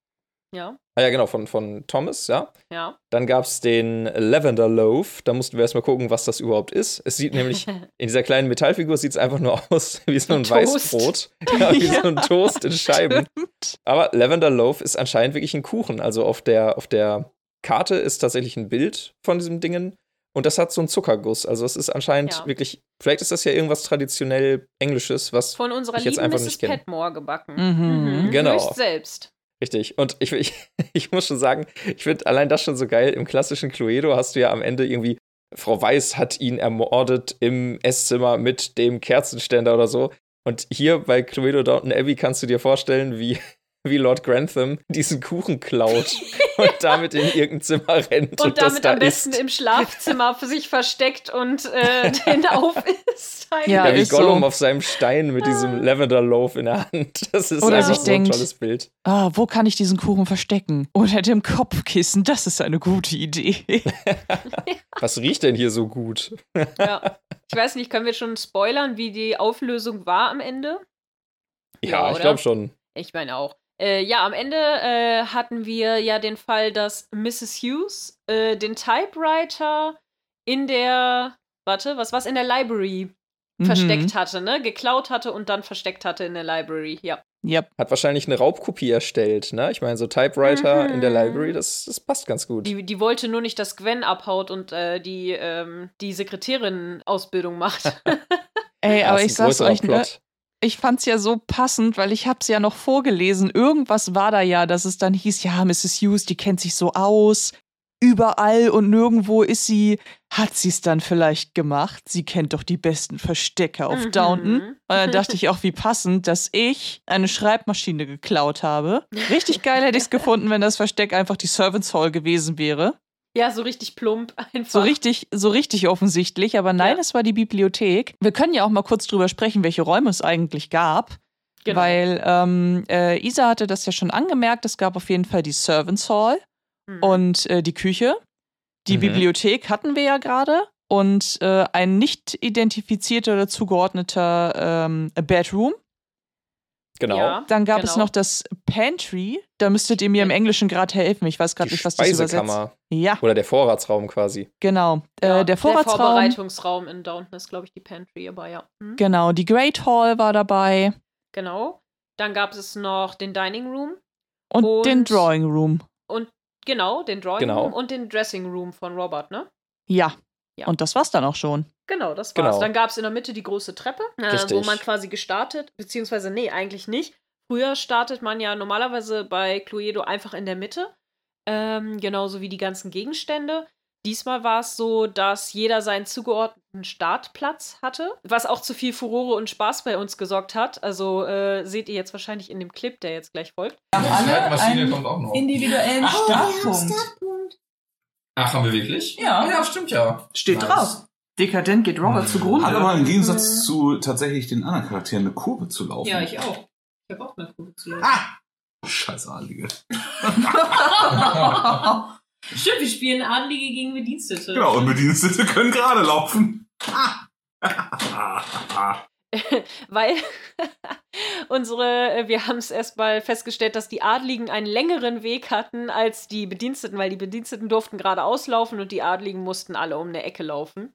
[SPEAKER 2] Ja,
[SPEAKER 4] Ah ja, genau, von, von Thomas, ja.
[SPEAKER 2] ja.
[SPEAKER 4] Dann gab es den Lavender Loaf. Da mussten wir erstmal gucken, was das überhaupt ist. Es sieht nämlich, in dieser kleinen Metallfigur sieht es einfach nur aus wie so ein
[SPEAKER 2] Toast.
[SPEAKER 4] Weißbrot. Ja, wie
[SPEAKER 1] Ja.
[SPEAKER 4] so ein Toast in Scheiben.
[SPEAKER 1] Stimmt.
[SPEAKER 4] Aber Lavender Loaf ist anscheinend wirklich ein Kuchen. Also auf der, auf der Karte ist tatsächlich ein Bild von diesem Dingen. Und das hat so einen Zuckerguss. Also es ist anscheinend
[SPEAKER 2] Ja.
[SPEAKER 4] wirklich, vielleicht ist das ja irgendwas traditionell Englisches, was
[SPEAKER 2] Von unserer
[SPEAKER 4] Ich jetzt
[SPEAKER 2] lieben
[SPEAKER 4] einfach
[SPEAKER 2] Mrs.
[SPEAKER 4] nicht kenne.
[SPEAKER 2] Petmore gebacken.
[SPEAKER 1] Mhm.
[SPEAKER 4] Genau.
[SPEAKER 2] Höchst selbst.
[SPEAKER 4] Richtig. Und ich, ich, ich muss schon sagen, ich finde allein das schon so geil. Im klassischen Cluedo hast du ja am Ende irgendwie, Frau Weiß hat ihn ermordet im Esszimmer mit dem Kerzenständer oder so. Und hier bei Cluedo Downton Abbey kannst du dir vorstellen, wie wie Lord Grantham diesen Kuchen klaut und damit in irgendein Zimmer rennt und,
[SPEAKER 2] Und
[SPEAKER 4] das
[SPEAKER 2] damit
[SPEAKER 4] da
[SPEAKER 2] am besten
[SPEAKER 4] isst.
[SPEAKER 2] im Schlafzimmer für sich versteckt und äh, den aufisst.
[SPEAKER 1] Ja,
[SPEAKER 4] Ja, wie
[SPEAKER 1] ist so.
[SPEAKER 4] Gollum auf seinem Stein mit diesem Lavender Loaf in der Hand. Das ist
[SPEAKER 1] Oder
[SPEAKER 4] einfach
[SPEAKER 1] sich
[SPEAKER 4] so
[SPEAKER 1] denkt-
[SPEAKER 4] ein tolles Bild.
[SPEAKER 1] Ah, wo kann ich diesen Kuchen verstecken? Unter dem Kopfkissen, das ist eine gute Idee.
[SPEAKER 4] Was riecht denn hier so gut?
[SPEAKER 2] Ja. Ich weiß nicht, können wir schon spoilern, wie die Auflösung war am Ende?
[SPEAKER 4] Ja,
[SPEAKER 2] Ja,
[SPEAKER 4] ich glaube schon.
[SPEAKER 2] Ich meine auch. Äh, ja, am Ende äh, hatten wir ja den Fall, dass Mrs. Hughes äh, den Typewriter in der, warte, was war's, in der Library
[SPEAKER 1] Mhm.
[SPEAKER 2] versteckt hatte, ne? Geklaut hatte und dann versteckt hatte in der Library, ja.
[SPEAKER 1] Yep.
[SPEAKER 4] Hat wahrscheinlich eine Raubkopie erstellt, ne? Ich meine, so Typewriter in der
[SPEAKER 2] Mhm.
[SPEAKER 4] Library, das, das passt ganz gut.
[SPEAKER 2] Die, die wollte nur nicht, dass Gwen abhaut und äh, die, ähm, die Sekretärin-Ausbildung macht.
[SPEAKER 1] Ey, aber ich sag's euch, ne? Ich fand's ja so passend, weil ich hab's ja noch vorgelesen. Irgendwas war da ja, dass es dann hieß, ja, Mrs. Hughes, die kennt sich so aus. Überall und nirgendwo ist sie. Hat sie's dann vielleicht gemacht? Sie kennt doch die besten Verstecke auf
[SPEAKER 2] Mhm.
[SPEAKER 1] Downton. Und dann dachte ich auch, wie passend, dass ich eine Schreibmaschine geklaut habe. Richtig geil hätte ich's gefunden, wenn das Versteck einfach die Servants Hall gewesen wäre.
[SPEAKER 2] Ja, so richtig plump einfach.
[SPEAKER 1] So richtig, so richtig offensichtlich, aber nein,
[SPEAKER 2] Ja.
[SPEAKER 1] es war die Bibliothek. Wir können ja auch mal kurz drüber sprechen, welche Räume es eigentlich gab.
[SPEAKER 2] Genau.
[SPEAKER 1] Weil ähm, äh, Isa hatte das ja schon angemerkt, es gab auf jeden Fall die Servants Hall
[SPEAKER 2] Mhm.
[SPEAKER 1] und äh, die Küche. Die
[SPEAKER 4] Mhm.
[SPEAKER 1] Bibliothek hatten wir ja gerade und äh, ein nicht identifizierter oder zugeordneter ähm, Bedroom.
[SPEAKER 4] Genau.
[SPEAKER 2] Ja,
[SPEAKER 1] Dann gab es
[SPEAKER 2] genau.
[SPEAKER 1] noch das Pantry. Da müsstet ihr mir im Englischen gerade helfen. Ich weiß gerade nicht, was das übersetzt. Ja,
[SPEAKER 4] Oder der Vorratsraum quasi.
[SPEAKER 1] genau.
[SPEAKER 2] Ja,
[SPEAKER 1] äh, der Vorratsraum.
[SPEAKER 2] Vorbereitungsraum in Downton ist, glaube ich, die Pantry, aber ja. Mhm.
[SPEAKER 1] Genau, die Great Hall war dabei
[SPEAKER 2] Genau. Dann gab es noch den Dining Room.
[SPEAKER 1] und,
[SPEAKER 2] Und-
[SPEAKER 1] den Drawing Room.
[SPEAKER 2] Genau, den Drawing
[SPEAKER 4] Genau.
[SPEAKER 2] Room und den Dressing Room von Robert, ne?
[SPEAKER 1] Ja.
[SPEAKER 2] Ja.
[SPEAKER 1] Und das war's dann auch schon.
[SPEAKER 2] Genau, das war's.
[SPEAKER 4] Genau.
[SPEAKER 2] Dann gab es in der Mitte die große Treppe, äh, wo man quasi gestartet, beziehungsweise, nee, eigentlich nicht. Früher startet man ja normalerweise bei Cluedo einfach in der Mitte, ähm, genauso wie die ganzen Gegenstände. Diesmal war es so, dass jeder seinen zugeordneten Startplatz hatte, was auch zu viel Furore und Spaß bei uns gesorgt hat. Also äh, seht ihr jetzt wahrscheinlich in dem Clip, der jetzt gleich folgt.
[SPEAKER 5] Schreibmaschine
[SPEAKER 3] einen
[SPEAKER 5] kommt auch noch.
[SPEAKER 3] individuellen Startpunkt.
[SPEAKER 5] Ach, haben wir wirklich?
[SPEAKER 3] Ja.
[SPEAKER 5] Ja, stimmt ja.
[SPEAKER 3] Steht
[SPEAKER 5] Nice.
[SPEAKER 3] drauf. Dekadent geht Robert zugrunde.
[SPEAKER 9] Hat aber im Gegensatz zu tatsächlich den anderen Charakteren eine Kurve zu laufen.
[SPEAKER 6] Ja, ich auch. Ich habe auch eine Kurve zu laufen.
[SPEAKER 9] Ah! Scheiß Adlige.
[SPEAKER 6] Stimmt, wir spielen Adlige gegen Bedienstete.
[SPEAKER 9] Genau, und Bedienstete können gerade laufen.
[SPEAKER 2] Weil unsere, wir haben es erstmal festgestellt, dass die Adligen einen längeren Weg hatten als die Bediensteten, weil die Bediensteten durften gerade auslaufen und die Adligen mussten alle um eine Ecke laufen.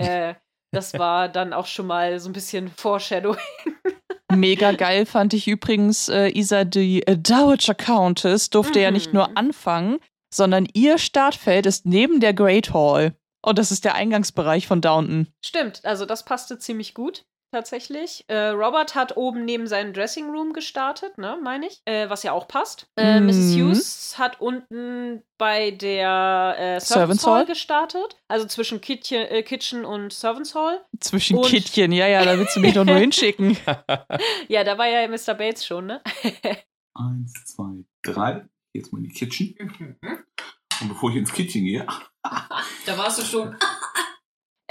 [SPEAKER 2] Äh, das war dann auch schon mal so ein bisschen Foreshadowing.
[SPEAKER 1] Mega geil fand ich übrigens, äh, Isa, die äh, Dowager Countess durfte ja nicht
[SPEAKER 2] Mhm.
[SPEAKER 1] nur anfangen, sondern ihr Startfeld ist neben der Great Hall. Und das ist der Eingangsbereich von Downton.
[SPEAKER 2] Stimmt, also das passte ziemlich gut. Tatsächlich. Äh, Robert hat oben neben seinem Dressing Room gestartet, ne, meine ich. Äh, was ja auch passt. Äh,
[SPEAKER 1] Mhm.
[SPEAKER 2] Mrs. Hughes hat unten bei der äh, Servants Hall
[SPEAKER 1] Hall?
[SPEAKER 2] gestartet. Also zwischen Kitchen, äh, Kitchen und Servants Hall.
[SPEAKER 1] Zwischen
[SPEAKER 2] Und-
[SPEAKER 1] Kittchen, ja, ja, da willst du mich doch nur hinschicken.
[SPEAKER 2] Ja, da war ja Mr. Bates schon, ne?
[SPEAKER 9] Eins, zwei, drei. Jetzt mal in die Kitchen.
[SPEAKER 6] Mhm.
[SPEAKER 9] Und bevor ich ins Kitchen gehe,
[SPEAKER 6] Da warst du schon.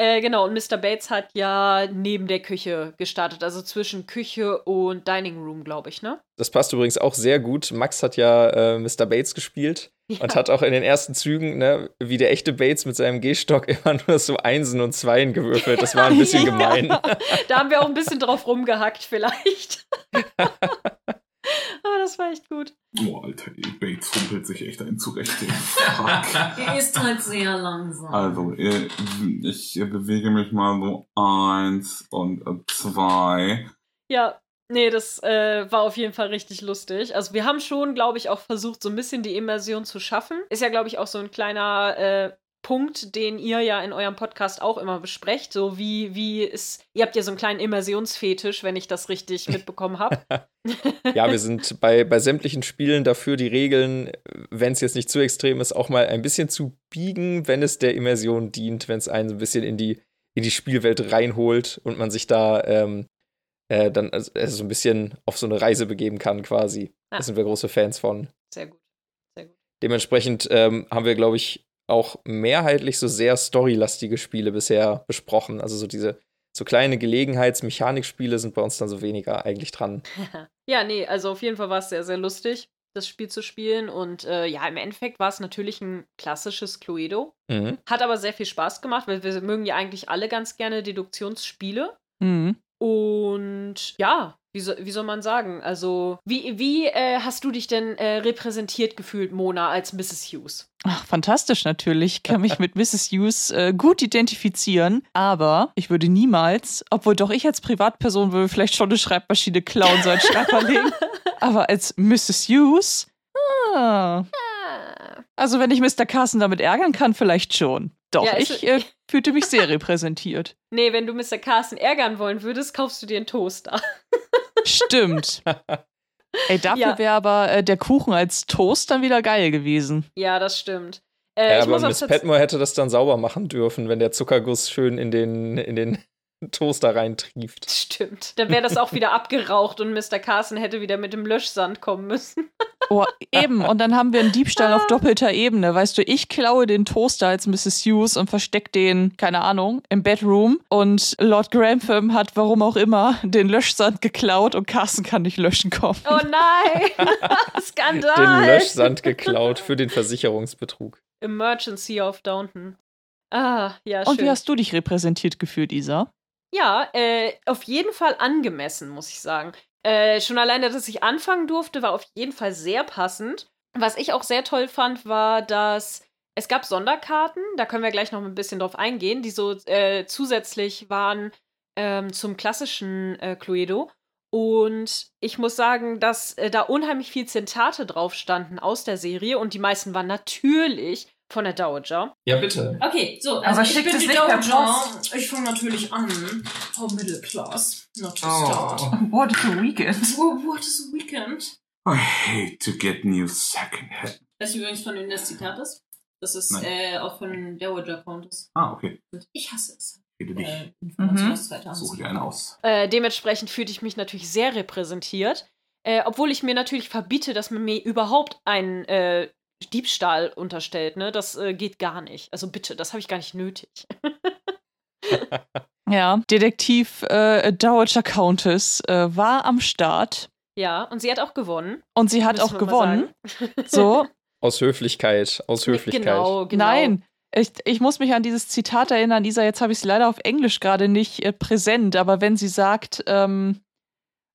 [SPEAKER 2] Äh, genau, und Mr. Bates hat ja neben der Küche gestartet, also zwischen Küche und Dining Room, glaube ich, ne?
[SPEAKER 4] Das passt übrigens auch sehr gut. Max hat ja äh, Mr. Bates gespielt und hat auch in den ersten Zügen, ne, wie der echte Bates mit seinem Gehstock immer nur so Einsen und Zweien gewürfelt. Das war ein bisschen
[SPEAKER 1] Ja.
[SPEAKER 4] gemein.
[SPEAKER 2] Da haben wir auch ein bisschen drauf rumgehackt, vielleicht. Das war echt gut.
[SPEAKER 9] boah, Alter, Bates humpelt sich echt ein zurecht.
[SPEAKER 6] Er ist halt sehr langsam.
[SPEAKER 9] Also, äh, ich bewege mich mal so eins und zwei.
[SPEAKER 2] Ja, nee, das äh, war auf jeden Fall richtig lustig. Also wir haben schon, glaube ich, auch versucht, so ein bisschen die Immersion zu schaffen. Ist ja, glaube ich, auch so ein kleiner äh, Punkt, den ihr ja in eurem Podcast auch immer besprecht. So wie, wie ist, ihr habt ja so einen kleinen Immersionsfetisch, wenn ich das richtig mitbekommen habe.
[SPEAKER 4] Ja, wir sind bei, bei sämtlichen Spielen dafür, die Regeln, wenn es jetzt nicht zu extrem ist, auch mal ein bisschen zu biegen, wenn es der Immersion dient, wenn es einen so ein bisschen in die, in die Spielwelt reinholt und man sich da ähm, äh, dann also, also so ein bisschen auf so eine Reise begeben kann quasi.
[SPEAKER 2] Ja.
[SPEAKER 4] Da sind wir große Fans von.
[SPEAKER 2] Sehr gut.
[SPEAKER 4] Dementsprechend ähm, haben wir, glaube ich, auch mehrheitlich so sehr storylastige Spiele bisher besprochen. Also so diese so kleine Gelegenheitsmechanikspiele sind bei uns dann so weniger eigentlich dran.
[SPEAKER 2] ja, nee, also auf jeden Fall war es sehr, sehr lustig, das Spiel zu spielen. Und äh, ja, im Endeffekt war es natürlich ein klassisches Cluedo.
[SPEAKER 4] Mhm.
[SPEAKER 2] Hat aber sehr viel Spaß gemacht, weil wir mögen ja eigentlich alle ganz gerne Deduktionsspiele.
[SPEAKER 1] Mhm.
[SPEAKER 2] Und ja, wie, so, wie soll man sagen? Also, wie, wie äh, hast du dich denn äh, repräsentiert gefühlt, Mona, als Mrs. Hughes?
[SPEAKER 1] Ach, fantastisch natürlich. Ich kann mich mit Mrs. Hughes äh, gut identifizieren, aber ich würde niemals, obwohl doch ich als Privatperson würde vielleicht schon eine Schreibmaschine klauen, so ein Schreiberling, aber als Mrs. Hughes, ah. Also wenn ich Mr. Carson damit ärgern kann, vielleicht schon. Doch,
[SPEAKER 2] Ja, also-
[SPEAKER 1] ich äh, fühlte mich sehr repräsentiert.
[SPEAKER 2] Nee, wenn du Mr. Carson ärgern wollen würdest, kaufst du dir einen Toaster.
[SPEAKER 1] Stimmt. Ey, dafür
[SPEAKER 2] Ja.
[SPEAKER 1] wäre aber äh, der Kuchen als Toast dann wieder geil gewesen.
[SPEAKER 2] Ja, das stimmt. Äh,
[SPEAKER 4] Ja,
[SPEAKER 2] ich
[SPEAKER 4] aber Miss Petmore hätte das dann sauber machen dürfen, wenn der Zuckerguss schön in den, in den Toaster reintrieft.
[SPEAKER 2] Stimmt. Dann wäre das auch wieder abgeraucht und Mr. Carson hätte wieder mit dem Löschsand kommen müssen.
[SPEAKER 1] Oh, eben. Und dann haben wir einen Diebstahl auf doppelter Ebene. Weißt du, ich klaue den Toaster als Mrs. Hughes und verstecke den, keine Ahnung, im Bedroom. Und Lord Grantham hat, warum auch immer, den Löschsand geklaut und Carson kann nicht löschen kommen.
[SPEAKER 2] Oh nein! Skandal!
[SPEAKER 4] Den Löschsand geklaut für den Versicherungsbetrug.
[SPEAKER 2] Emergency auf Downton. Ah, ja,
[SPEAKER 1] Und
[SPEAKER 2] schön.
[SPEAKER 1] wie hast du dich repräsentiert gefühlt, Isa?
[SPEAKER 2] Ja, äh, auf jeden Fall angemessen, muss ich sagen. Äh, schon alleine, dass ich anfangen durfte, war auf jeden Fall sehr passend. Was ich auch sehr toll fand, war, dass es gab Sonderkarten, da können wir gleich noch ein bisschen drauf eingehen, die so äh, zusätzlich waren ähm, zum klassischen äh, Cluedo. Und ich muss sagen, dass äh, da unheimlich viel Zitate drauf standen aus der Serie und die meisten waren natürlich von der Dowager.
[SPEAKER 5] Ja, bitte.
[SPEAKER 6] Okay, so,
[SPEAKER 3] Aber
[SPEAKER 6] also ich bin die Dowager. Ich fange natürlich an. Top Middle Class, not to start.
[SPEAKER 5] Oh.
[SPEAKER 3] What is a weekend?
[SPEAKER 6] Wo- What is a weekend?
[SPEAKER 9] I hate to get new secondhand.
[SPEAKER 6] Das ist übrigens von wem das Zitat ist. Das ist
[SPEAKER 9] Nein.
[SPEAKER 6] äh, auch von Dowager Countess.
[SPEAKER 9] Ah, okay.
[SPEAKER 6] Und ich hasse es.
[SPEAKER 9] Rede dich.
[SPEAKER 6] Äh, Hand.
[SPEAKER 9] Suche dir einen aus.
[SPEAKER 2] Äh, dementsprechend fühlte ich mich natürlich sehr repräsentiert. Äh, obwohl ich mir natürlich verbiete, dass man mir überhaupt einen äh, Diebstahl unterstellt. Ne? Das äh, geht gar nicht. Also bitte, das habe ich gar nicht nötig.
[SPEAKER 1] Ja, Detektiv äh, Dowager Countess äh, war am Start
[SPEAKER 2] Ja, und sie hat auch gewonnen.
[SPEAKER 1] und sie hat auch gewonnen. So,
[SPEAKER 4] Aus Höflichkeit. Aus Höflichkeit.
[SPEAKER 2] Genau, genau.
[SPEAKER 1] Nein, ich, ich muss mich an dieses Zitat erinnern, Isa, jetzt habe ich es leider auf Englisch gerade nicht äh, präsent, aber wenn sie sagt, ähm,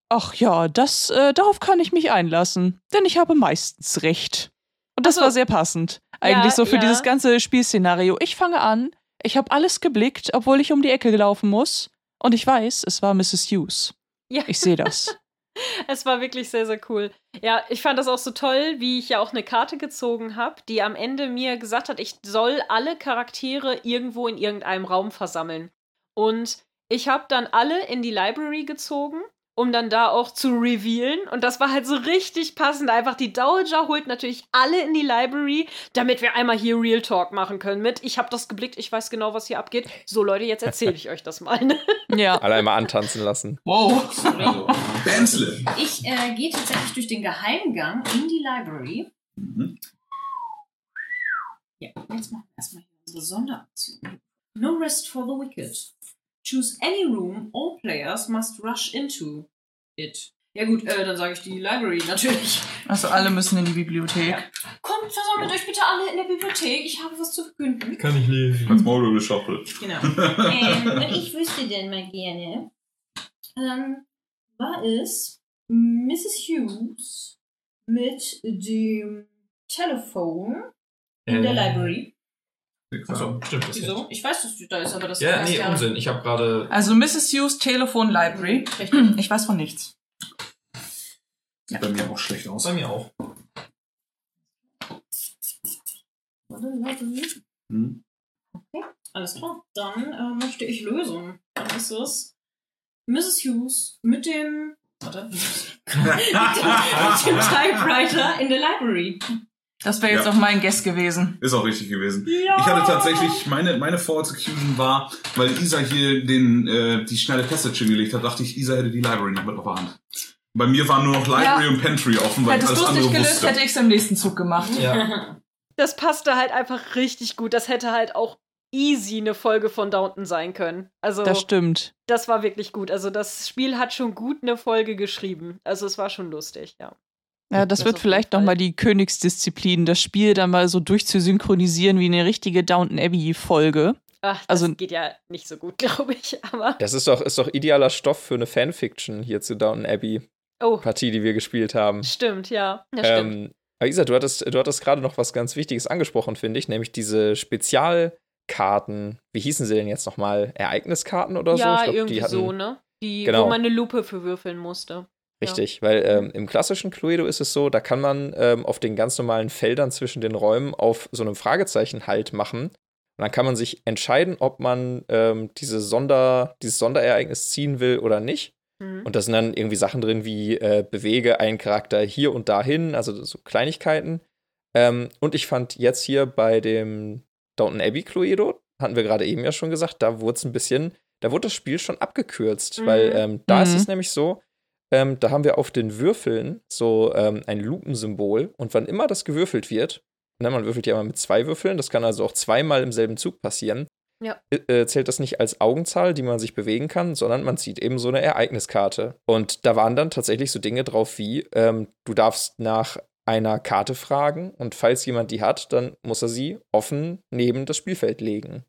[SPEAKER 1] ach ja, das, äh, darauf kann ich mich einlassen, denn ich habe meistens recht. Und das
[SPEAKER 2] Ach so.
[SPEAKER 1] war sehr passend. Eigentlich
[SPEAKER 2] Ja,
[SPEAKER 1] so für
[SPEAKER 2] ja.
[SPEAKER 1] dieses ganze Spielszenario. Ich fange an, ich habe alles geblickt, obwohl ich um die Ecke gelaufen muss. Und ich weiß, es war Mrs. Hughes.
[SPEAKER 2] Ja.
[SPEAKER 1] Ich sehe das.
[SPEAKER 2] Es war wirklich sehr, sehr cool. Ja, ich fand das auch so toll, wie ich ja auch eine Karte gezogen habe, die am Ende mir gesagt hat, ich soll alle Charaktere irgendwo in irgendeinem Raum versammeln. Und ich habe dann alle in die Library gezogen, um dann da auch zu revealen. Und das war halt so richtig passend. Einfach die Dowager holt natürlich alle in die Library, damit wir einmal hier Real Talk machen können mit. Ich habe das geblickt, ich weiß genau, was hier abgeht. So, Leute, jetzt erzähle ich euch das mal. ne?
[SPEAKER 1] Ja.
[SPEAKER 4] Alle einmal antanzen lassen.
[SPEAKER 3] Wow.
[SPEAKER 9] Bensle.
[SPEAKER 6] Ich äh, gehe tatsächlich durch den Geheimgang in die Library.
[SPEAKER 9] Mhm.
[SPEAKER 6] Ja, jetzt machen wir erstmal hier unsere Sonderaktion. No rest for the wicked. Choose any room, all players must rush into it. Ja gut, äh, dann sage ich die Library natürlich.
[SPEAKER 3] Also alle müssen in die Bibliothek.
[SPEAKER 6] Ja. Kommt, versammelt euch bitte alle in der Bibliothek. Ich habe was zu verkünden.
[SPEAKER 5] Kann ich lesen.
[SPEAKER 9] Als Maul geschaufelt.
[SPEAKER 6] Genau. ähm, und ich wüsste denn mal gerne, ähm, war es Mrs. Hughes mit dem Telefon in der Library?
[SPEAKER 5] Achso, stimmt das
[SPEAKER 6] Wieso?
[SPEAKER 5] nicht.
[SPEAKER 6] Ich weiß, dass die da ist, aber das
[SPEAKER 5] Ja, nee,
[SPEAKER 6] ja
[SPEAKER 5] Unsinn. Ich habe gerade.
[SPEAKER 3] Also Mrs. Hughes Telefon Library.
[SPEAKER 6] Richtig.
[SPEAKER 3] Ich weiß von nichts.
[SPEAKER 9] Sieht bei mir auch schlecht aus.
[SPEAKER 5] Bei mir auch.
[SPEAKER 9] Hm?
[SPEAKER 6] Alles klar. Dann äh, möchte ich lösen. Dann ist es Mrs. Hughes mit dem. Warte. mit dem Typewriter in der Library.
[SPEAKER 3] Das wäre jetzt
[SPEAKER 9] Ja.
[SPEAKER 3] auch mein Guess gewesen.
[SPEAKER 9] Ist auch richtig gewesen. Ich hatte tatsächlich, meine, meine Vorexecution war, weil Isa hier den, äh, die schnelle Passage hingelegt hat, dachte ich, Isa hätte die Library noch mit auf der Hand. Bei mir waren nur noch Library
[SPEAKER 3] Ja.
[SPEAKER 9] und Pantry offen, weil ich
[SPEAKER 3] Hättest
[SPEAKER 9] alles
[SPEAKER 3] du es
[SPEAKER 9] andere
[SPEAKER 3] nicht gelöst,
[SPEAKER 9] wusste.
[SPEAKER 3] hätte ich es im nächsten Zug gemacht.
[SPEAKER 5] Ja.
[SPEAKER 2] Das passte halt einfach richtig gut. Das hätte halt auch easy eine Folge von Downton sein können. Also,
[SPEAKER 1] Das stimmt.
[SPEAKER 2] das war wirklich gut. Also, das Spiel hat schon gut eine Folge geschrieben. Also, es war schon lustig, ja.
[SPEAKER 1] Ja, das
[SPEAKER 2] Das
[SPEAKER 1] wird vielleicht nochmal die Königsdisziplin, das Spiel dann mal so durchzusynchronisieren wie eine richtige Downton Abbey-Folge.
[SPEAKER 2] Ach, das
[SPEAKER 1] Also-
[SPEAKER 2] geht ja nicht so gut, glaube ich. Aber,
[SPEAKER 4] Das ist doch, ist doch idealer Stoff für eine Fanfiction hier zu Downton Abbey.
[SPEAKER 2] oh,
[SPEAKER 4] Partie, die wir gespielt haben.
[SPEAKER 2] stimmt, ja. Stimmt.
[SPEAKER 4] Ähm, aber Isa, du hattest, du hattest gerade noch was ganz Wichtiges angesprochen, finde ich, nämlich diese Spezialkarten. Wie hießen sie denn jetzt nochmal? Ereigniskarten oder so?
[SPEAKER 2] ja,
[SPEAKER 4] Ich glaub,
[SPEAKER 2] irgendwie
[SPEAKER 4] die hatten,
[SPEAKER 2] so, ne? Die,
[SPEAKER 4] Genau.
[SPEAKER 2] wo man eine Lupe für würfeln musste.
[SPEAKER 4] Richtig, weil ähm, im klassischen Cluedo ist es so, da kann man ähm, auf den ganz normalen Feldern zwischen den Räumen auf so einem Fragezeichen halt machen. Und dann kann man sich entscheiden, ob man ähm, diese Sonder, dieses Sonderereignis ziehen will oder nicht.
[SPEAKER 2] Mhm.
[SPEAKER 4] Und da sind dann irgendwie Sachen drin wie äh, bewege einen Charakter hier und dahin, also so Kleinigkeiten. Ähm, und ich fand jetzt hier bei dem Downton Abbey Cluedo, hatten wir gerade eben ja schon gesagt, da wurde es ein bisschen, da wurde das Spiel schon abgekürzt,
[SPEAKER 2] Mhm.
[SPEAKER 4] weil ähm, da ist
[SPEAKER 1] Mhm.
[SPEAKER 4] es nämlich so, ähm, da haben wir auf den Würfeln so ähm, ein Lupensymbol und wann immer das gewürfelt wird, ne, man würfelt ja immer mit zwei Würfeln, das kann also auch zweimal im selben Zug passieren,
[SPEAKER 2] Ja.
[SPEAKER 4] äh, zählt das nicht als Augenzahl, die man sich bewegen kann, sondern man zieht eben so eine Ereigniskarte. Und da waren dann tatsächlich so Dinge drauf wie, ähm, du darfst nach einer Karte fragen und falls jemand die hat, dann muss er sie offen neben das Spielfeld legen.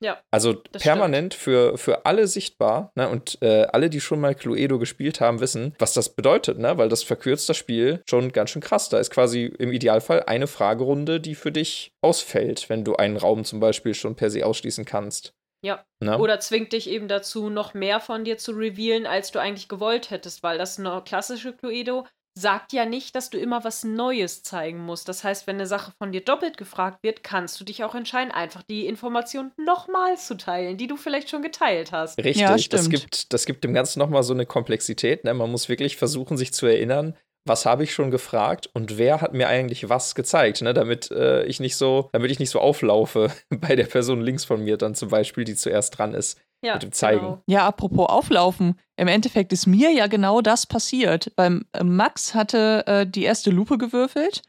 [SPEAKER 2] Ja,
[SPEAKER 4] Also permanent für, für alle sichtbar. Ne? Und äh, alle, die schon mal Cluedo gespielt haben, wissen, was das bedeutet, ne? weil das verkürzt das Spiel schon ganz schön krass. Da ist quasi im Idealfall eine Fragerunde, die für dich ausfällt, wenn du einen Raum zum Beispiel schon per se ausschließen kannst.
[SPEAKER 2] Ja.
[SPEAKER 4] Ne?
[SPEAKER 2] Oder zwingt dich eben dazu, noch mehr von dir zu revealen, als du eigentlich gewollt hättest, weil das no- klassische Cluedo sagt ja nicht, dass du immer was Neues zeigen musst. Das heißt, wenn eine Sache von dir doppelt gefragt wird, kannst du dich auch entscheiden, einfach die Information nochmal zu teilen, die du vielleicht schon geteilt hast.
[SPEAKER 4] Richtig,
[SPEAKER 1] Ja,
[SPEAKER 4] das, gibt, das gibt dem Ganzen nochmal so eine Komplexität. Ne? Man muss wirklich versuchen, sich zu erinnern, was habe ich schon gefragt und wer hat mir eigentlich was gezeigt, ne? damit äh, ich nicht so, damit ich nicht so auflaufe bei der Person links von mir dann zum Beispiel, die zuerst dran ist.
[SPEAKER 2] Ja,
[SPEAKER 4] Mit dem Zeigen.
[SPEAKER 2] Genau.
[SPEAKER 1] Ja, apropos Auflaufen. Im Endeffekt ist mir ja genau das passiert. Beim äh, Max hatte äh, die erste Lupe gewürfelt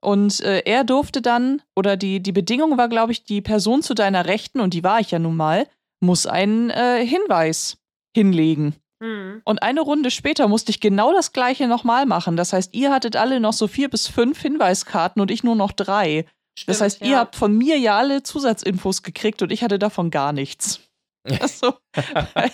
[SPEAKER 1] und äh, er durfte dann, oder die, die Bedingung war, glaube ich, die Person zu deiner Rechten, und die war ich ja nun mal, muss einen äh, Hinweis hinlegen.
[SPEAKER 2] Mhm.
[SPEAKER 1] Und eine Runde später musste ich genau das gleiche nochmal machen. Das heißt, ihr hattet alle noch so vier bis fünf Hinweiskarten und ich nur noch drei. Das
[SPEAKER 2] Stimmt,
[SPEAKER 1] heißt, ihr
[SPEAKER 2] ja.
[SPEAKER 1] habt von mir ja alle Zusatzinfos gekriegt und ich hatte davon gar nichts. Also, weil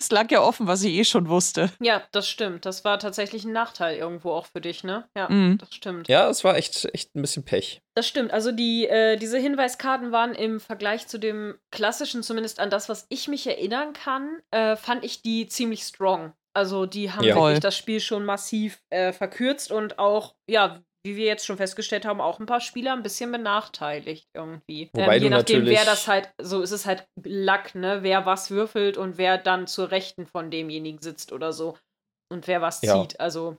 [SPEAKER 1] es lag ja offen, was ich eh schon wusste.
[SPEAKER 2] Ja, das stimmt. Das war tatsächlich ein Nachteil irgendwo auch für dich, ne? Ja,
[SPEAKER 1] Mhm.
[SPEAKER 2] das stimmt.
[SPEAKER 4] Ja, es war echt, echt ein bisschen Pech.
[SPEAKER 2] Das stimmt. Also die, äh, diese Hinweiskarten waren im Vergleich zu dem klassischen, zumindest an das, was ich mich erinnern kann, äh, fand ich die ziemlich strong. Also die haben
[SPEAKER 4] Ja.
[SPEAKER 2] wirklich das Spiel schon massiv äh, verkürzt und auch, ja, wie wir jetzt schon festgestellt haben, auch ein paar Spieler ein bisschen benachteiligt irgendwie.
[SPEAKER 4] Wobei
[SPEAKER 2] ähm, je
[SPEAKER 4] du
[SPEAKER 2] nachdem, wer
[SPEAKER 4] natürlich-
[SPEAKER 2] das halt, so ist es halt Lack, ne? Wer was würfelt und wer dann zur Rechten von demjenigen sitzt oder so. Und wer was
[SPEAKER 4] Ja.
[SPEAKER 2] zieht. Also.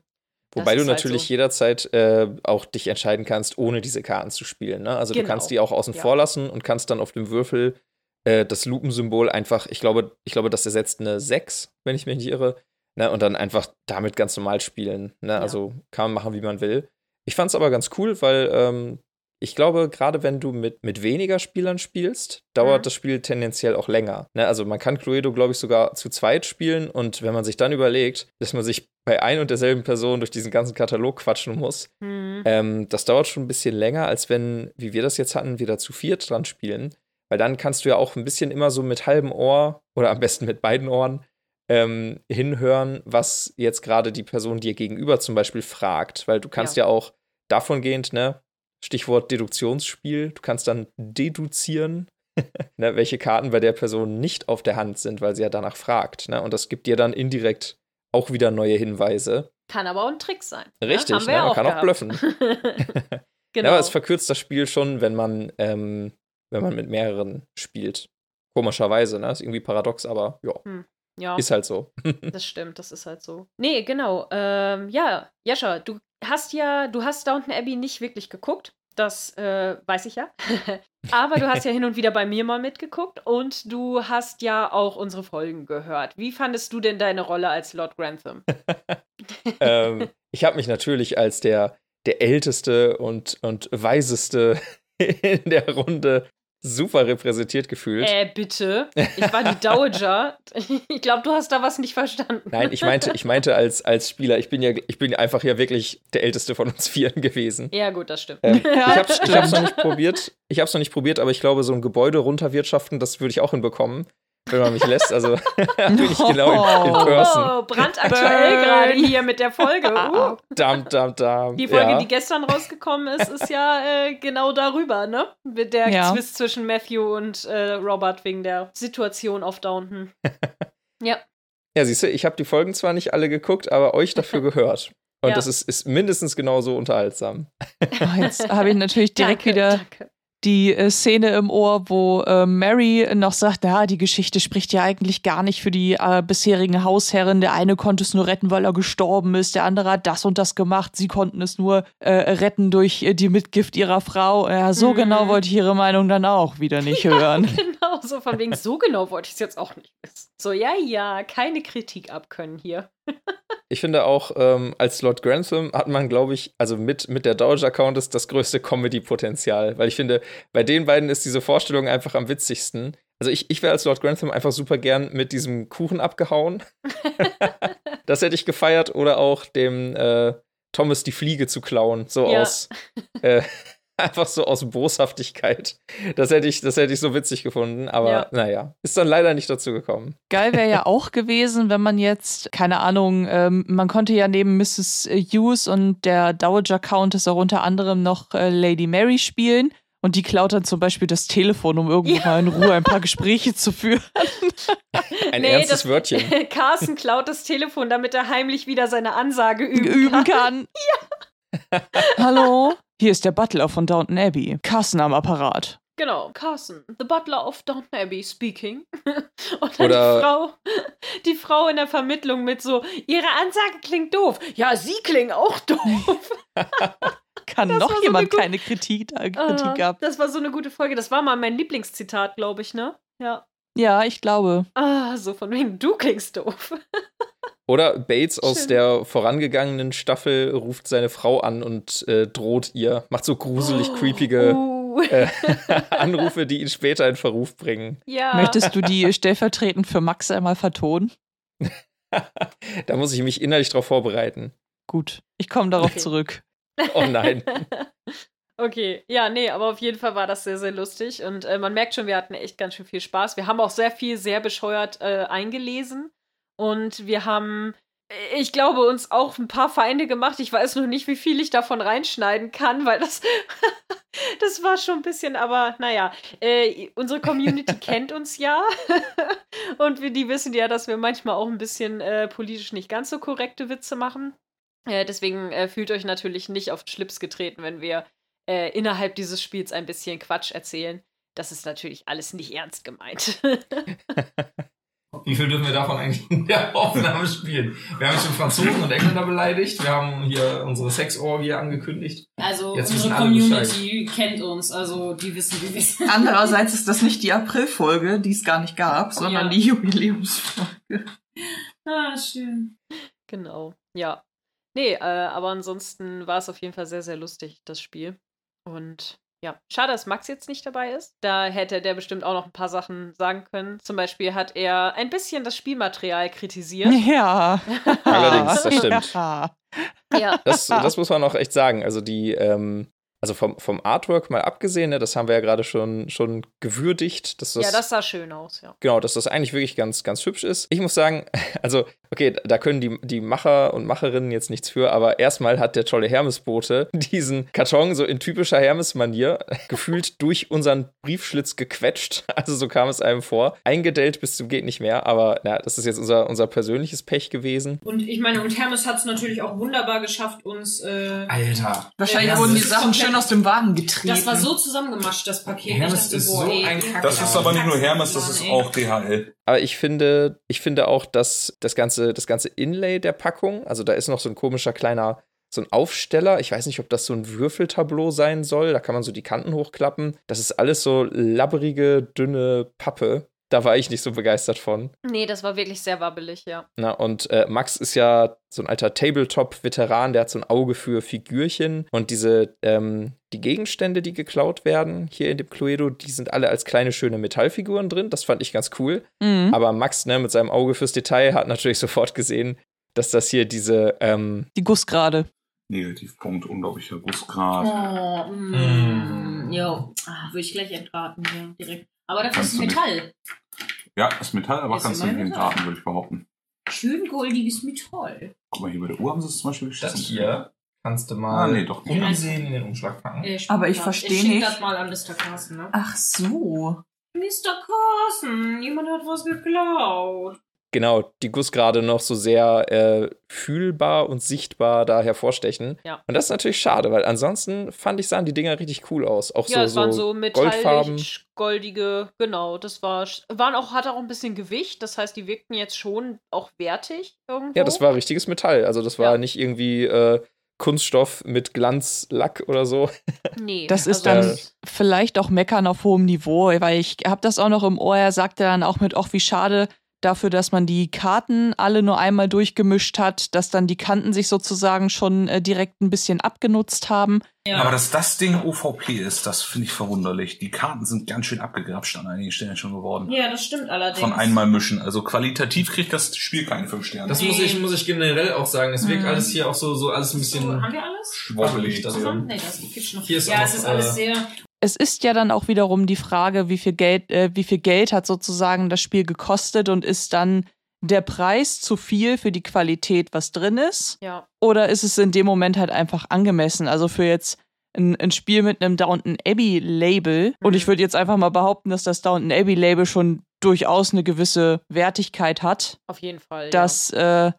[SPEAKER 4] Wobei du
[SPEAKER 2] ist halt
[SPEAKER 4] natürlich
[SPEAKER 2] so.
[SPEAKER 4] jederzeit äh, auch dich entscheiden kannst, ohne diese Karten zu spielen. Ne? Also du
[SPEAKER 2] Genau.
[SPEAKER 4] kannst die auch außen
[SPEAKER 2] Ja.
[SPEAKER 4] vor lassen und kannst dann auf dem Würfel äh, das Lupensymbol einfach, ich glaube, ich glaube, das ersetzt eine 6, wenn ich mich nicht irre. Ne? Und dann einfach damit ganz normal spielen. Ne?
[SPEAKER 2] Ja.
[SPEAKER 4] Also kann man machen, wie man will. Ich fand es aber ganz cool, weil ähm, ich glaube, gerade wenn du mit, mit weniger Spielern spielst, dauert
[SPEAKER 2] Mhm.
[SPEAKER 4] das Spiel tendenziell auch länger. Ne? Also man kann Cluedo, glaube ich, sogar zu zweit spielen und wenn man sich dann überlegt, dass man sich bei ein und derselben Person durch diesen ganzen Katalog quatschen muss,
[SPEAKER 2] Hm.
[SPEAKER 4] ähm, das dauert schon ein bisschen länger, als wenn, wie wir das jetzt hatten, wir da zu viert dran spielen. Weil dann kannst du ja auch ein bisschen immer so mit halbem Ohr oder am besten mit beiden Ohren ähm, hinhören, was jetzt gerade die Person dir gegenüber zum Beispiel fragt. Weil du kannst ja, auch davon gehend, ne, Stichwort Deduktionsspiel, du kannst dann deduzieren, ne, welche Karten bei der Person nicht auf der Hand sind, weil sie ja danach fragt. Ne? Und das gibt dir dann indirekt auch wieder neue Hinweise.
[SPEAKER 2] Kann aber auch ein Trick sein.
[SPEAKER 4] Richtig,
[SPEAKER 2] ne? Wir
[SPEAKER 4] ne?
[SPEAKER 2] ja
[SPEAKER 4] man
[SPEAKER 2] auch
[SPEAKER 4] kann auch
[SPEAKER 2] gehabt.
[SPEAKER 4] bluffen.
[SPEAKER 2] genau.
[SPEAKER 4] Ja, aber es verkürzt das Spiel schon, wenn man, ähm, wenn man mit mehreren spielt. Komischerweise, ne? Ist irgendwie paradox, aber ja,
[SPEAKER 2] ja,
[SPEAKER 4] ist halt so.
[SPEAKER 2] das stimmt, das ist halt so. Nee, genau. Ähm, ja, Jascha, du hast ja, du hast Downton Abbey nicht wirklich geguckt. das äh, weiß ich ja. Aber du hast ja hin und wieder bei mir mal mitgeguckt und du hast ja auch unsere Folgen gehört. Wie fandest du denn deine Rolle als Lord Grantham?
[SPEAKER 4] ähm, ich habe mich natürlich als der, der älteste und, und weiseste in der Runde super repräsentiert gefühlt.
[SPEAKER 2] Äh, bitte. Ich war die Dowager. Ich glaube, du hast da was nicht verstanden.
[SPEAKER 4] Nein, ich meinte, ich meinte als, als Spieler, ich bin ja, ich bin einfach ja wirklich der älteste von uns Vieren gewesen.
[SPEAKER 2] Ja, gut, das stimmt.
[SPEAKER 4] Ähm, ich ich hab's noch nicht probiert. Ich hab's noch nicht probiert, aber ich glaube, so ein Gebäude runterwirtschaften, das würde ich auch hinbekommen wenn man mich lässt. Also bin ich genau in, in Person.
[SPEAKER 2] Oh, brandaktuell gerade hier mit der Folge. Uh.
[SPEAKER 4] Dam, dam, dam.
[SPEAKER 2] Die Folge,
[SPEAKER 4] ja.
[SPEAKER 2] die gestern rausgekommen ist, ist ja äh, genau darüber, ne? Mit der
[SPEAKER 1] Ja.
[SPEAKER 2] Zwist zwischen Matthew und äh, Robert wegen der Situation auf Downton. ja.
[SPEAKER 4] Ja, siehst du, ich habe die Folgen zwar nicht alle geguckt, aber euch dafür gehört. Und
[SPEAKER 2] Ja.
[SPEAKER 4] das ist, ist mindestens genauso unterhaltsam.
[SPEAKER 1] Oh, jetzt habe ich natürlich direkt
[SPEAKER 2] danke,
[SPEAKER 1] wieder
[SPEAKER 2] Danke.
[SPEAKER 1] Die äh, Szene im Ohr, wo äh, Mary noch sagt, na, die Geschichte spricht ja eigentlich gar nicht für die äh, bisherigen Hausherren. Der eine konnte es nur retten, weil er gestorben ist, der andere hat das und das gemacht. Sie konnten es nur äh, retten durch äh, die Mitgift ihrer Frau. Ja, so
[SPEAKER 2] Mhm.
[SPEAKER 1] genau wollte ich ihre Meinung dann auch wieder nicht hören.
[SPEAKER 2] Genau, so von wegen, so genau wollte ich es jetzt auch nicht wissen. So, ja, ja, keine Kritik abkönnen hier.
[SPEAKER 4] Ich finde auch, ähm, als Lord Grantham hat man, glaube ich, also mit, mit der Dowager Countess das größte Comedy-Potenzial. Weil ich finde, bei den beiden ist diese Vorstellung einfach am witzigsten. Also ich, ich wäre als Lord Grantham einfach super gern mit diesem Kuchen abgehauen. das hätte ich gefeiert. Oder auch dem äh, Thomas die Fliege zu klauen. So
[SPEAKER 2] Ja.
[SPEAKER 4] aus. Äh, einfach so aus Boshaftigkeit. Das hätte ich, das hätte ich so witzig gefunden. Aber
[SPEAKER 2] Ja.
[SPEAKER 4] naja, ist dann leider nicht dazu gekommen.
[SPEAKER 1] Geil wäre ja auch gewesen, wenn man jetzt, keine Ahnung, ähm, man konnte ja neben Mrs. Hughes und der Dowager Countess auch unter anderem noch äh, Lady Mary spielen. Und die klaut dann zum Beispiel das Telefon, um irgendwo
[SPEAKER 2] Ja.
[SPEAKER 1] mal in Ruhe ein paar Gespräche zu führen.
[SPEAKER 4] Ein
[SPEAKER 2] Nee,
[SPEAKER 4] ernstes
[SPEAKER 2] das-
[SPEAKER 4] Wörtchen.
[SPEAKER 2] Carsten klaut das Telefon, damit er heimlich wieder seine Ansage üben,
[SPEAKER 1] üben
[SPEAKER 2] kann.
[SPEAKER 1] kann. Hallo, hier ist der Butler von Downton Abbey. Carsten am Apparat.
[SPEAKER 2] Genau, Carson, the butler of Downton Abbey speaking. Und dann
[SPEAKER 4] Oder-
[SPEAKER 2] die Frau, die Frau in der Vermittlung mit so, ihre Ansage klingt doof. Ja, sie klingen auch doof.
[SPEAKER 1] Kann
[SPEAKER 2] Das
[SPEAKER 1] noch
[SPEAKER 2] so
[SPEAKER 1] jemand keine Kritik, äh, Kritik ab?
[SPEAKER 2] das war so eine gute Folge. Das war mal mein Lieblingszitat, glaube ich, ne? Ja.
[SPEAKER 1] Ja, ich glaube.
[SPEAKER 2] Ah, so von wegen, du klingst doof.
[SPEAKER 4] Oder Bates aus
[SPEAKER 2] Schön.
[SPEAKER 4] der vorangegangenen Staffel ruft seine Frau an und äh, droht ihr, macht so gruselig creepige
[SPEAKER 2] Uh,
[SPEAKER 4] äh, Anrufe, die ihn später in Verruf bringen.
[SPEAKER 2] ja.
[SPEAKER 1] Möchtest du die stellvertretend für Max einmal vertonen?
[SPEAKER 4] Da muss ich mich innerlich drauf vorbereiten.
[SPEAKER 1] Gut, ich komme darauf
[SPEAKER 2] Okay.
[SPEAKER 1] zurück.
[SPEAKER 4] Oh nein.
[SPEAKER 2] Okay, ja, nee, aber auf jeden Fall war das sehr, sehr lustig und äh, man merkt schon, wir hatten echt ganz schön viel Spaß. Wir haben auch sehr viel, sehr bescheuert äh, eingelesen und wir haben, äh, ich glaube, uns auch ein paar Feinde gemacht. Ich weiß noch nicht, wie viel ich davon reinschneiden kann, weil das, das war schon ein bisschen, aber naja, äh, unsere Community kennt uns ja und wir, die wissen ja, dass wir manchmal auch ein bisschen äh, politisch nicht ganz so korrekte Witze machen. Äh, deswegen äh, fühlt euch natürlich nicht auf den Schlips getreten, wenn wir äh, innerhalb dieses Spiels ein bisschen Quatsch erzählen. Das ist natürlich alles nicht ernst gemeint.
[SPEAKER 5] Wie viel dürfen wir davon eigentlich in der Aufnahme spielen? Wir haben schon Franzosen und Engländer beleidigt. Wir haben hier unsere Sexorgie angekündigt.
[SPEAKER 6] Also
[SPEAKER 5] Jetzt
[SPEAKER 6] unsere Community kennt uns, also die wissen, wie wir sind.
[SPEAKER 3] Andererseits ist das nicht die Aprilfolge, die es gar nicht gab, sondern
[SPEAKER 6] Ja.
[SPEAKER 3] die Jubiläumsfolge.
[SPEAKER 6] Ah, schön.
[SPEAKER 2] genau, ja. Nee, äh, aber ansonsten war es auf jeden Fall sehr, sehr lustig, das Spiel. Und ja, schade, dass Max jetzt nicht dabei ist. Da hätte der bestimmt auch noch ein paar Sachen sagen können. Zum Beispiel hat er ein bisschen das Spielmaterial kritisiert.
[SPEAKER 1] Ja.
[SPEAKER 4] Allerdings, das stimmt.
[SPEAKER 1] Ja.
[SPEAKER 2] ja.
[SPEAKER 4] Das, das muss man auch echt sagen. Also die, ähm, also vom, vom Artwork mal abgesehen, ne, das haben wir ja gerade schon, schon gewürdigt, dass das,
[SPEAKER 2] ja, das sah schön aus, ja.
[SPEAKER 4] genau, dass das eigentlich wirklich ganz, ganz hübsch ist. Ich muss sagen, also, okay, da können die, die Macher und Macherinnen jetzt nichts für, aber erstmal hat der tolle Hermesbote diesen Karton so in typischer Hermes-Manier gefühlt durch unseren Briefschlitz gequetscht. Also so kam es einem vor. Eingedellt bis zum geht nicht mehr, aber na, das ist jetzt unser, unser persönliches Pech gewesen.
[SPEAKER 6] Und ich meine, und Hermes hat es natürlich auch wunderbar geschafft, uns. Äh,
[SPEAKER 5] Alter.
[SPEAKER 3] Wahrscheinlich wurden die Sachen schön aus dem Wagen getreten.
[SPEAKER 6] das war so zusammengemascht, das Paket.
[SPEAKER 5] Hermes
[SPEAKER 6] dachte,
[SPEAKER 5] ist
[SPEAKER 6] boah,
[SPEAKER 5] so
[SPEAKER 6] ey,
[SPEAKER 5] ein Kack-
[SPEAKER 9] Das ist aber nicht nur Hermes, das ist auch DHL.
[SPEAKER 4] Aber ich finde, ich finde auch, dass das ganze, das ganze Inlay der Packung, also da ist noch so ein komischer kleiner so ein Aufsteller. Ich weiß nicht, ob das so ein Würfeltableau sein soll. Da kann man so die Kanten hochklappen. Das ist alles so labberige, dünne Pappe. Da war ich nicht so begeistert von.
[SPEAKER 2] Nee, das war wirklich sehr wabbelig, ja.
[SPEAKER 4] Na, und äh, Max ist ja so ein alter Tabletop-Veteran, der hat so ein Auge für Figürchen. Und diese, ähm, die Gegenstände, die geklaut werden hier in dem Cluedo, die sind alle als kleine, schöne Metallfiguren drin. Das fand ich ganz cool.
[SPEAKER 1] Mhm.
[SPEAKER 4] Aber Max, ne, mit seinem Auge fürs Detail, hat natürlich sofort gesehen, dass das hier diese, ähm,
[SPEAKER 1] Die Gussgrade.
[SPEAKER 9] Negativpunkt, unglaublicher Gussgrad.
[SPEAKER 6] Oh, mm, jo. Ah, würde ich gleich entraten, ja, direkt. Aber dafür ist
[SPEAKER 9] Kannst
[SPEAKER 6] es
[SPEAKER 9] du nicht.
[SPEAKER 6] Metall.
[SPEAKER 9] Ja, ist Metall, aber
[SPEAKER 6] Ist
[SPEAKER 9] kannst du nicht
[SPEAKER 6] Metall.
[SPEAKER 9] entraten, würde ich behaupten.
[SPEAKER 6] Schön goldiges Metall.
[SPEAKER 9] Guck mal, hier bei der Uhr haben sie es zum Beispiel
[SPEAKER 5] Das
[SPEAKER 9] geschissen.
[SPEAKER 5] hier kannst du
[SPEAKER 9] Ah,
[SPEAKER 5] mal
[SPEAKER 9] nee, doch nicht.
[SPEAKER 5] umsehen in den Umschlag packen.
[SPEAKER 6] Äh,
[SPEAKER 3] Aber ich
[SPEAKER 6] schick
[SPEAKER 3] versteh
[SPEAKER 6] das- schick
[SPEAKER 3] nicht.
[SPEAKER 6] das mal an Mr. Carson, ne?
[SPEAKER 3] Ach so.
[SPEAKER 6] Mr. Carson, jemand hat was geklaut.
[SPEAKER 4] Genau, die Gussgrade noch so sehr äh, fühlbar und sichtbar da hervorstechen.
[SPEAKER 2] Ja.
[SPEAKER 4] Und das ist natürlich schade, weil ansonsten fand ich, sahen die Dinger richtig cool aus. Auch
[SPEAKER 2] Ja,
[SPEAKER 4] so,
[SPEAKER 2] es waren so
[SPEAKER 4] Goldfarben.
[SPEAKER 2] metallisch, goldige, genau, das war, waren auch, hat auch ein bisschen Gewicht, das heißt, die wirkten jetzt schon auch wertig irgendwo.
[SPEAKER 4] Ja, das war richtiges Metall. Also das war
[SPEAKER 2] Ja.
[SPEAKER 4] nicht irgendwie äh, Kunststoff mit Glanzlack oder so.
[SPEAKER 2] Nee,
[SPEAKER 1] Das ist
[SPEAKER 2] also
[SPEAKER 1] dann vielleicht auch Meckern auf hohem Niveau, weil ich habe das auch noch im Ohr. Er sagte dann auch mit, ach, wie schade dafür, dass man die Karten alle nur einmal durchgemischt hat, dass dann die Kanten sich sozusagen schon äh, direkt ein bisschen abgenutzt haben.
[SPEAKER 6] Ja.
[SPEAKER 9] Aber dass das Ding OVP ist, das finde ich verwunderlich. Die Karten sind ganz schön abgegrapscht an einigen Stellen schon geworden.
[SPEAKER 6] ja, das stimmt allerdings.
[SPEAKER 9] Von einmal mischen. Also qualitativ kriegt das Spiel keine 5 Sterne.
[SPEAKER 5] Das muss ich, muss ich generell auch sagen. Es wirkt
[SPEAKER 3] Mhm.
[SPEAKER 5] alles hier auch so, so alles ein
[SPEAKER 6] So,
[SPEAKER 5] bisschen
[SPEAKER 6] haben wir alles?
[SPEAKER 9] schwobbelig.
[SPEAKER 5] das-
[SPEAKER 6] Also, nee, das gibt's noch.
[SPEAKER 5] Hier ist
[SPEAKER 6] ja,
[SPEAKER 5] auch
[SPEAKER 6] es ist
[SPEAKER 5] noch,
[SPEAKER 6] alles
[SPEAKER 5] äh,
[SPEAKER 6] sehr.
[SPEAKER 1] Es ist ja dann auch wiederum die Frage, wie viel Geld, äh, wie viel Geld hat sozusagen das Spiel gekostet und ist dann der Preis zu viel für die Qualität, was drin ist?
[SPEAKER 2] ja,
[SPEAKER 1] Oder ist es in dem Moment halt einfach angemessen? Also für jetzt ein, ein Spiel mit einem Downton Abbey Label. Und
[SPEAKER 2] Mhm.
[SPEAKER 1] ich würde jetzt einfach mal behaupten, dass das Downton Abbey Label schon durchaus eine gewisse Wertigkeit hat.
[SPEAKER 2] auf jeden Fall.
[SPEAKER 1] Dass, äh,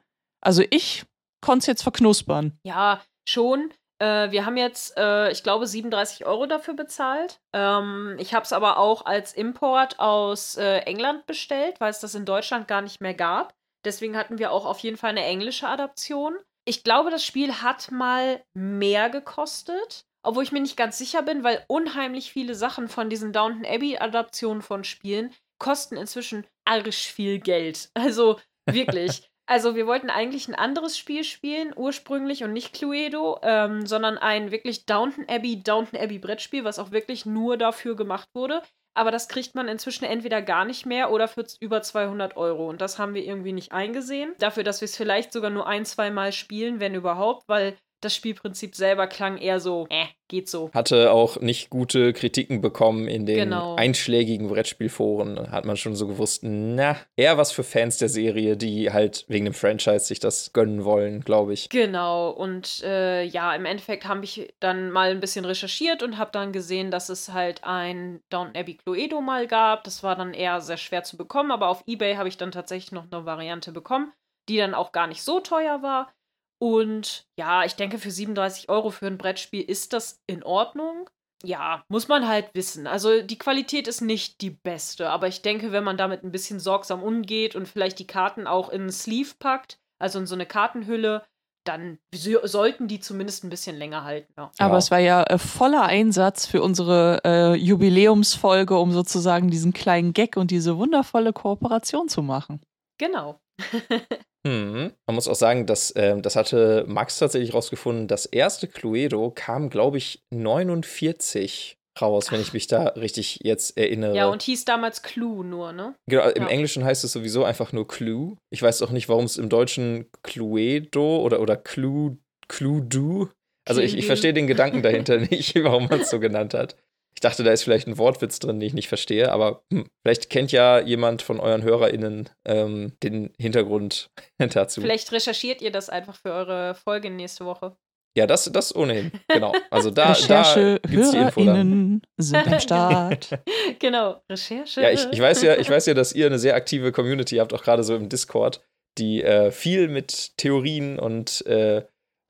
[SPEAKER 1] also ich konnte es jetzt verknuspern.
[SPEAKER 2] Ja, ja schon. Äh, wir haben jetzt, äh, ich glaube, 37 Euro dafür bezahlt. Ähm, ich habe es aber auch als Import aus äh, England bestellt, weil es das in Deutschland gar nicht mehr gab. Deswegen hatten wir auch auf jeden Fall eine englische Adaption. Ich glaube, das Spiel hat mal mehr gekostet, obwohl ich mir nicht ganz sicher bin, weil unheimlich viele Sachen von diesen Downton Abbey-Adaptionen von Spielen kosten inzwischen arisch viel Geld. Also wirklich. Also wir wollten eigentlich ein anderes Spiel spielen, ursprünglich und nicht Cluedo, ähm, sondern ein wirklich Downton Abbey, Downton Abbey Brettspiel, was auch wirklich nur dafür gemacht wurde. Aber das kriegt man inzwischen entweder gar nicht mehr oder für über 200 Euro. Und das haben wir irgendwie nicht eingesehen. Dafür, dass wir es vielleicht sogar nur ein, zwei Mal spielen, wenn überhaupt, weil das Spielprinzip selber klang eher so, äh, geht so.
[SPEAKER 4] Hatte auch nicht gute Kritiken bekommen in den
[SPEAKER 2] Genau.
[SPEAKER 4] einschlägigen Brettspielforen. Hat man schon so gewusst, na, eher was für Fans der Serie, die halt wegen dem Franchise sich das gönnen wollen, glaube ich.
[SPEAKER 2] Genau, und äh, ja, im Endeffekt habe ich dann mal ein bisschen recherchiert und habe dann gesehen, dass es halt ein Downton Abbey Cluedo mal gab. Das war dann eher sehr schwer zu bekommen, aber auf Ebay habe ich dann tatsächlich noch eine Variante bekommen, die dann auch gar nicht so teuer war. Und ja, ich denke, für 37 Euro für ein Brettspiel ist das in Ordnung. Ja, muss man halt wissen. Also die Qualität ist nicht die beste, aber ich denke, wenn man damit ein bisschen sorgsam umgeht und vielleicht die Karten auch in einen Sleeve packt, also in so eine Kartenhülle, dann so- sollten die zumindest ein bisschen länger halten. Ja.
[SPEAKER 1] Aber
[SPEAKER 4] Ja.
[SPEAKER 1] es war ja äh, voller Einsatz für unsere äh, Jubiläumsfolge, um sozusagen diesen kleinen Gag und diese wundervolle Kooperation zu machen.
[SPEAKER 2] Genau.
[SPEAKER 4] Hm. Man muss auch sagen, dass, ähm, das hatte Max tatsächlich rausgefunden, das erste Cluedo kam, glaube ich, 49 raus, wenn ich mich da richtig jetzt erinnere.
[SPEAKER 2] Ja, und hieß damals Clue nur, ne?
[SPEAKER 4] Genau, im
[SPEAKER 2] Ja.
[SPEAKER 4] Englischen heißt es sowieso einfach nur Clue. Ich weiß auch nicht, warum es im Deutschen Cluedo oder, oder Clue, Cluedo. Also ich, ich verstehe den Gedanken dahinter nicht, warum man es so genannt hat. Ich dachte, da ist vielleicht ein Wortwitz drin, den ich nicht verstehe, aber hm, vielleicht kennt ja jemand von euren HörerInnen ähm, den Hintergrund dazu.
[SPEAKER 2] Vielleicht recherchiert ihr das einfach für eure Folge nächste Woche.
[SPEAKER 4] Ja, das, das ohnehin. Genau. Also da, da
[SPEAKER 1] Recherche,
[SPEAKER 4] gibt's die Info dann.
[SPEAKER 1] HörerInnen sind am Start.
[SPEAKER 2] genau, Recherche.
[SPEAKER 4] Ja, ich, ich weiß ja, ich weiß ja, dass ihr eine sehr aktive Community habt, auch gerade so im Discord, die äh, viel mit Theorien und, äh,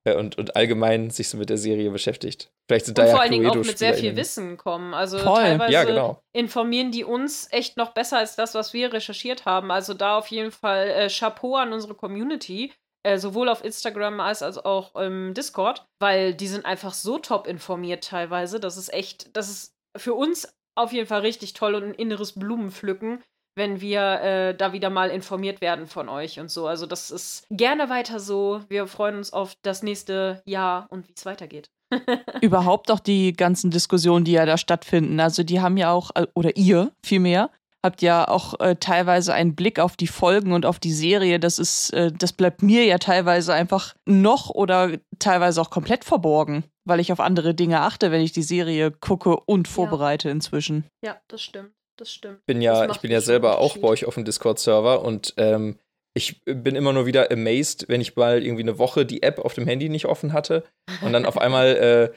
[SPEAKER 4] äh, und, und allgemein sich so mit der Serie beschäftigt. Vielleicht sind da
[SPEAKER 2] und
[SPEAKER 4] ja
[SPEAKER 2] vor allen Dingen auch mit sehr viel. Wissen kommen. Also
[SPEAKER 1] Voll.
[SPEAKER 2] teilweise
[SPEAKER 4] Ja, genau.
[SPEAKER 2] informieren die uns echt noch besser als das, was wir recherchiert haben. Also da auf jeden Fall äh, Chapeau an unsere Community. Äh, sowohl auf Instagram als, als auch im Discord, weil die sind einfach so top informiert teilweise. Das ist echt, das ist für uns auf jeden Fall richtig toll und ein inneres Blumenpflücken, wenn wir äh, da wieder mal informiert werden von euch und so. Also das ist gerne weiter so. Wir freuen uns auf das nächste Jahr und wie es weitergeht.
[SPEAKER 1] Überhaupt auch die ganzen Diskussionen, die ja da stattfinden. Also die haben ja auch, äh, oder ihr vielmehr, habt ja auch äh, teilweise einen Blick auf die Folgen und auf die Serie. Das ist, äh, das bleibt mir ja teilweise einfach noch oder teilweise auch komplett verborgen, weil ich auf andere Dinge achte, wenn ich die Serie gucke und vorbereite ja. inzwischen.
[SPEAKER 2] Ja, das stimmt. Das stimmt.
[SPEAKER 4] Bin ja, ich bin ja selber auch bei euch auf dem Discord-Server und ähm, ich bin immer nur wieder amazed, wenn ich mal irgendwie eine Woche die App auf dem Handy nicht offen hatte und dann auf einmal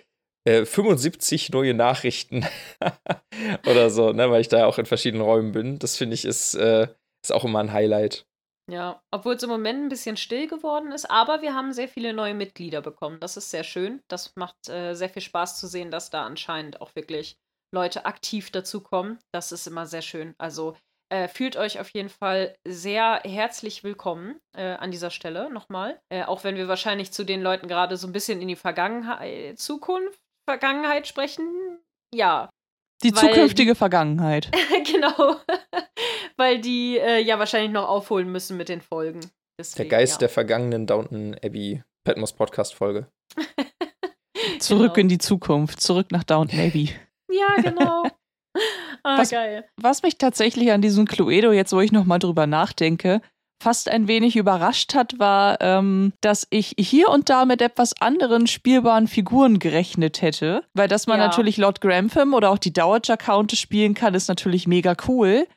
[SPEAKER 4] äh, äh, 75 neue Nachrichten oder so, ne, weil ich da auch in verschiedenen Räumen bin. Das finde ich ist, äh, ist auch immer ein Highlight.
[SPEAKER 2] Ja, obwohl es im Moment ein bisschen still geworden ist, aber wir haben sehr viele neue Mitglieder bekommen. Das ist sehr schön. Das macht äh, sehr viel Spaß zu sehen, dass da anscheinend auch wirklich Leute aktiv dazukommen. Das ist immer sehr schön. Also äh, fühlt euch auf jeden Fall sehr herzlich willkommen äh, an dieser Stelle nochmal. Äh, auch wenn wir wahrscheinlich zu den Leuten gerade so ein bisschen in die Vergangenheit, Zukunft, Vergangenheit sprechen. Ja.
[SPEAKER 1] Die zukünftige die, Vergangenheit.
[SPEAKER 2] genau. weil die äh, ja wahrscheinlich noch aufholen müssen mit den Folgen.
[SPEAKER 4] Deswegen, der Geist ja. der vergangenen Downton Abbey Patmos Podcast Folge.
[SPEAKER 1] zurück genau. in die Zukunft, zurück nach Downton Abbey.
[SPEAKER 2] Ja, genau.
[SPEAKER 1] Ah, was, geil. Was mich tatsächlich an diesem Cluedo, jetzt wo ich nochmal drüber nachdenke, fast ein wenig überrascht hat, war, ähm, dass ich hier und da mit etwas anderen spielbaren Figuren gerechnet hätte. Weil dass man ja. natürlich Lord Grantham oder auch die Dowager Countess spielen kann, ist natürlich mega cool.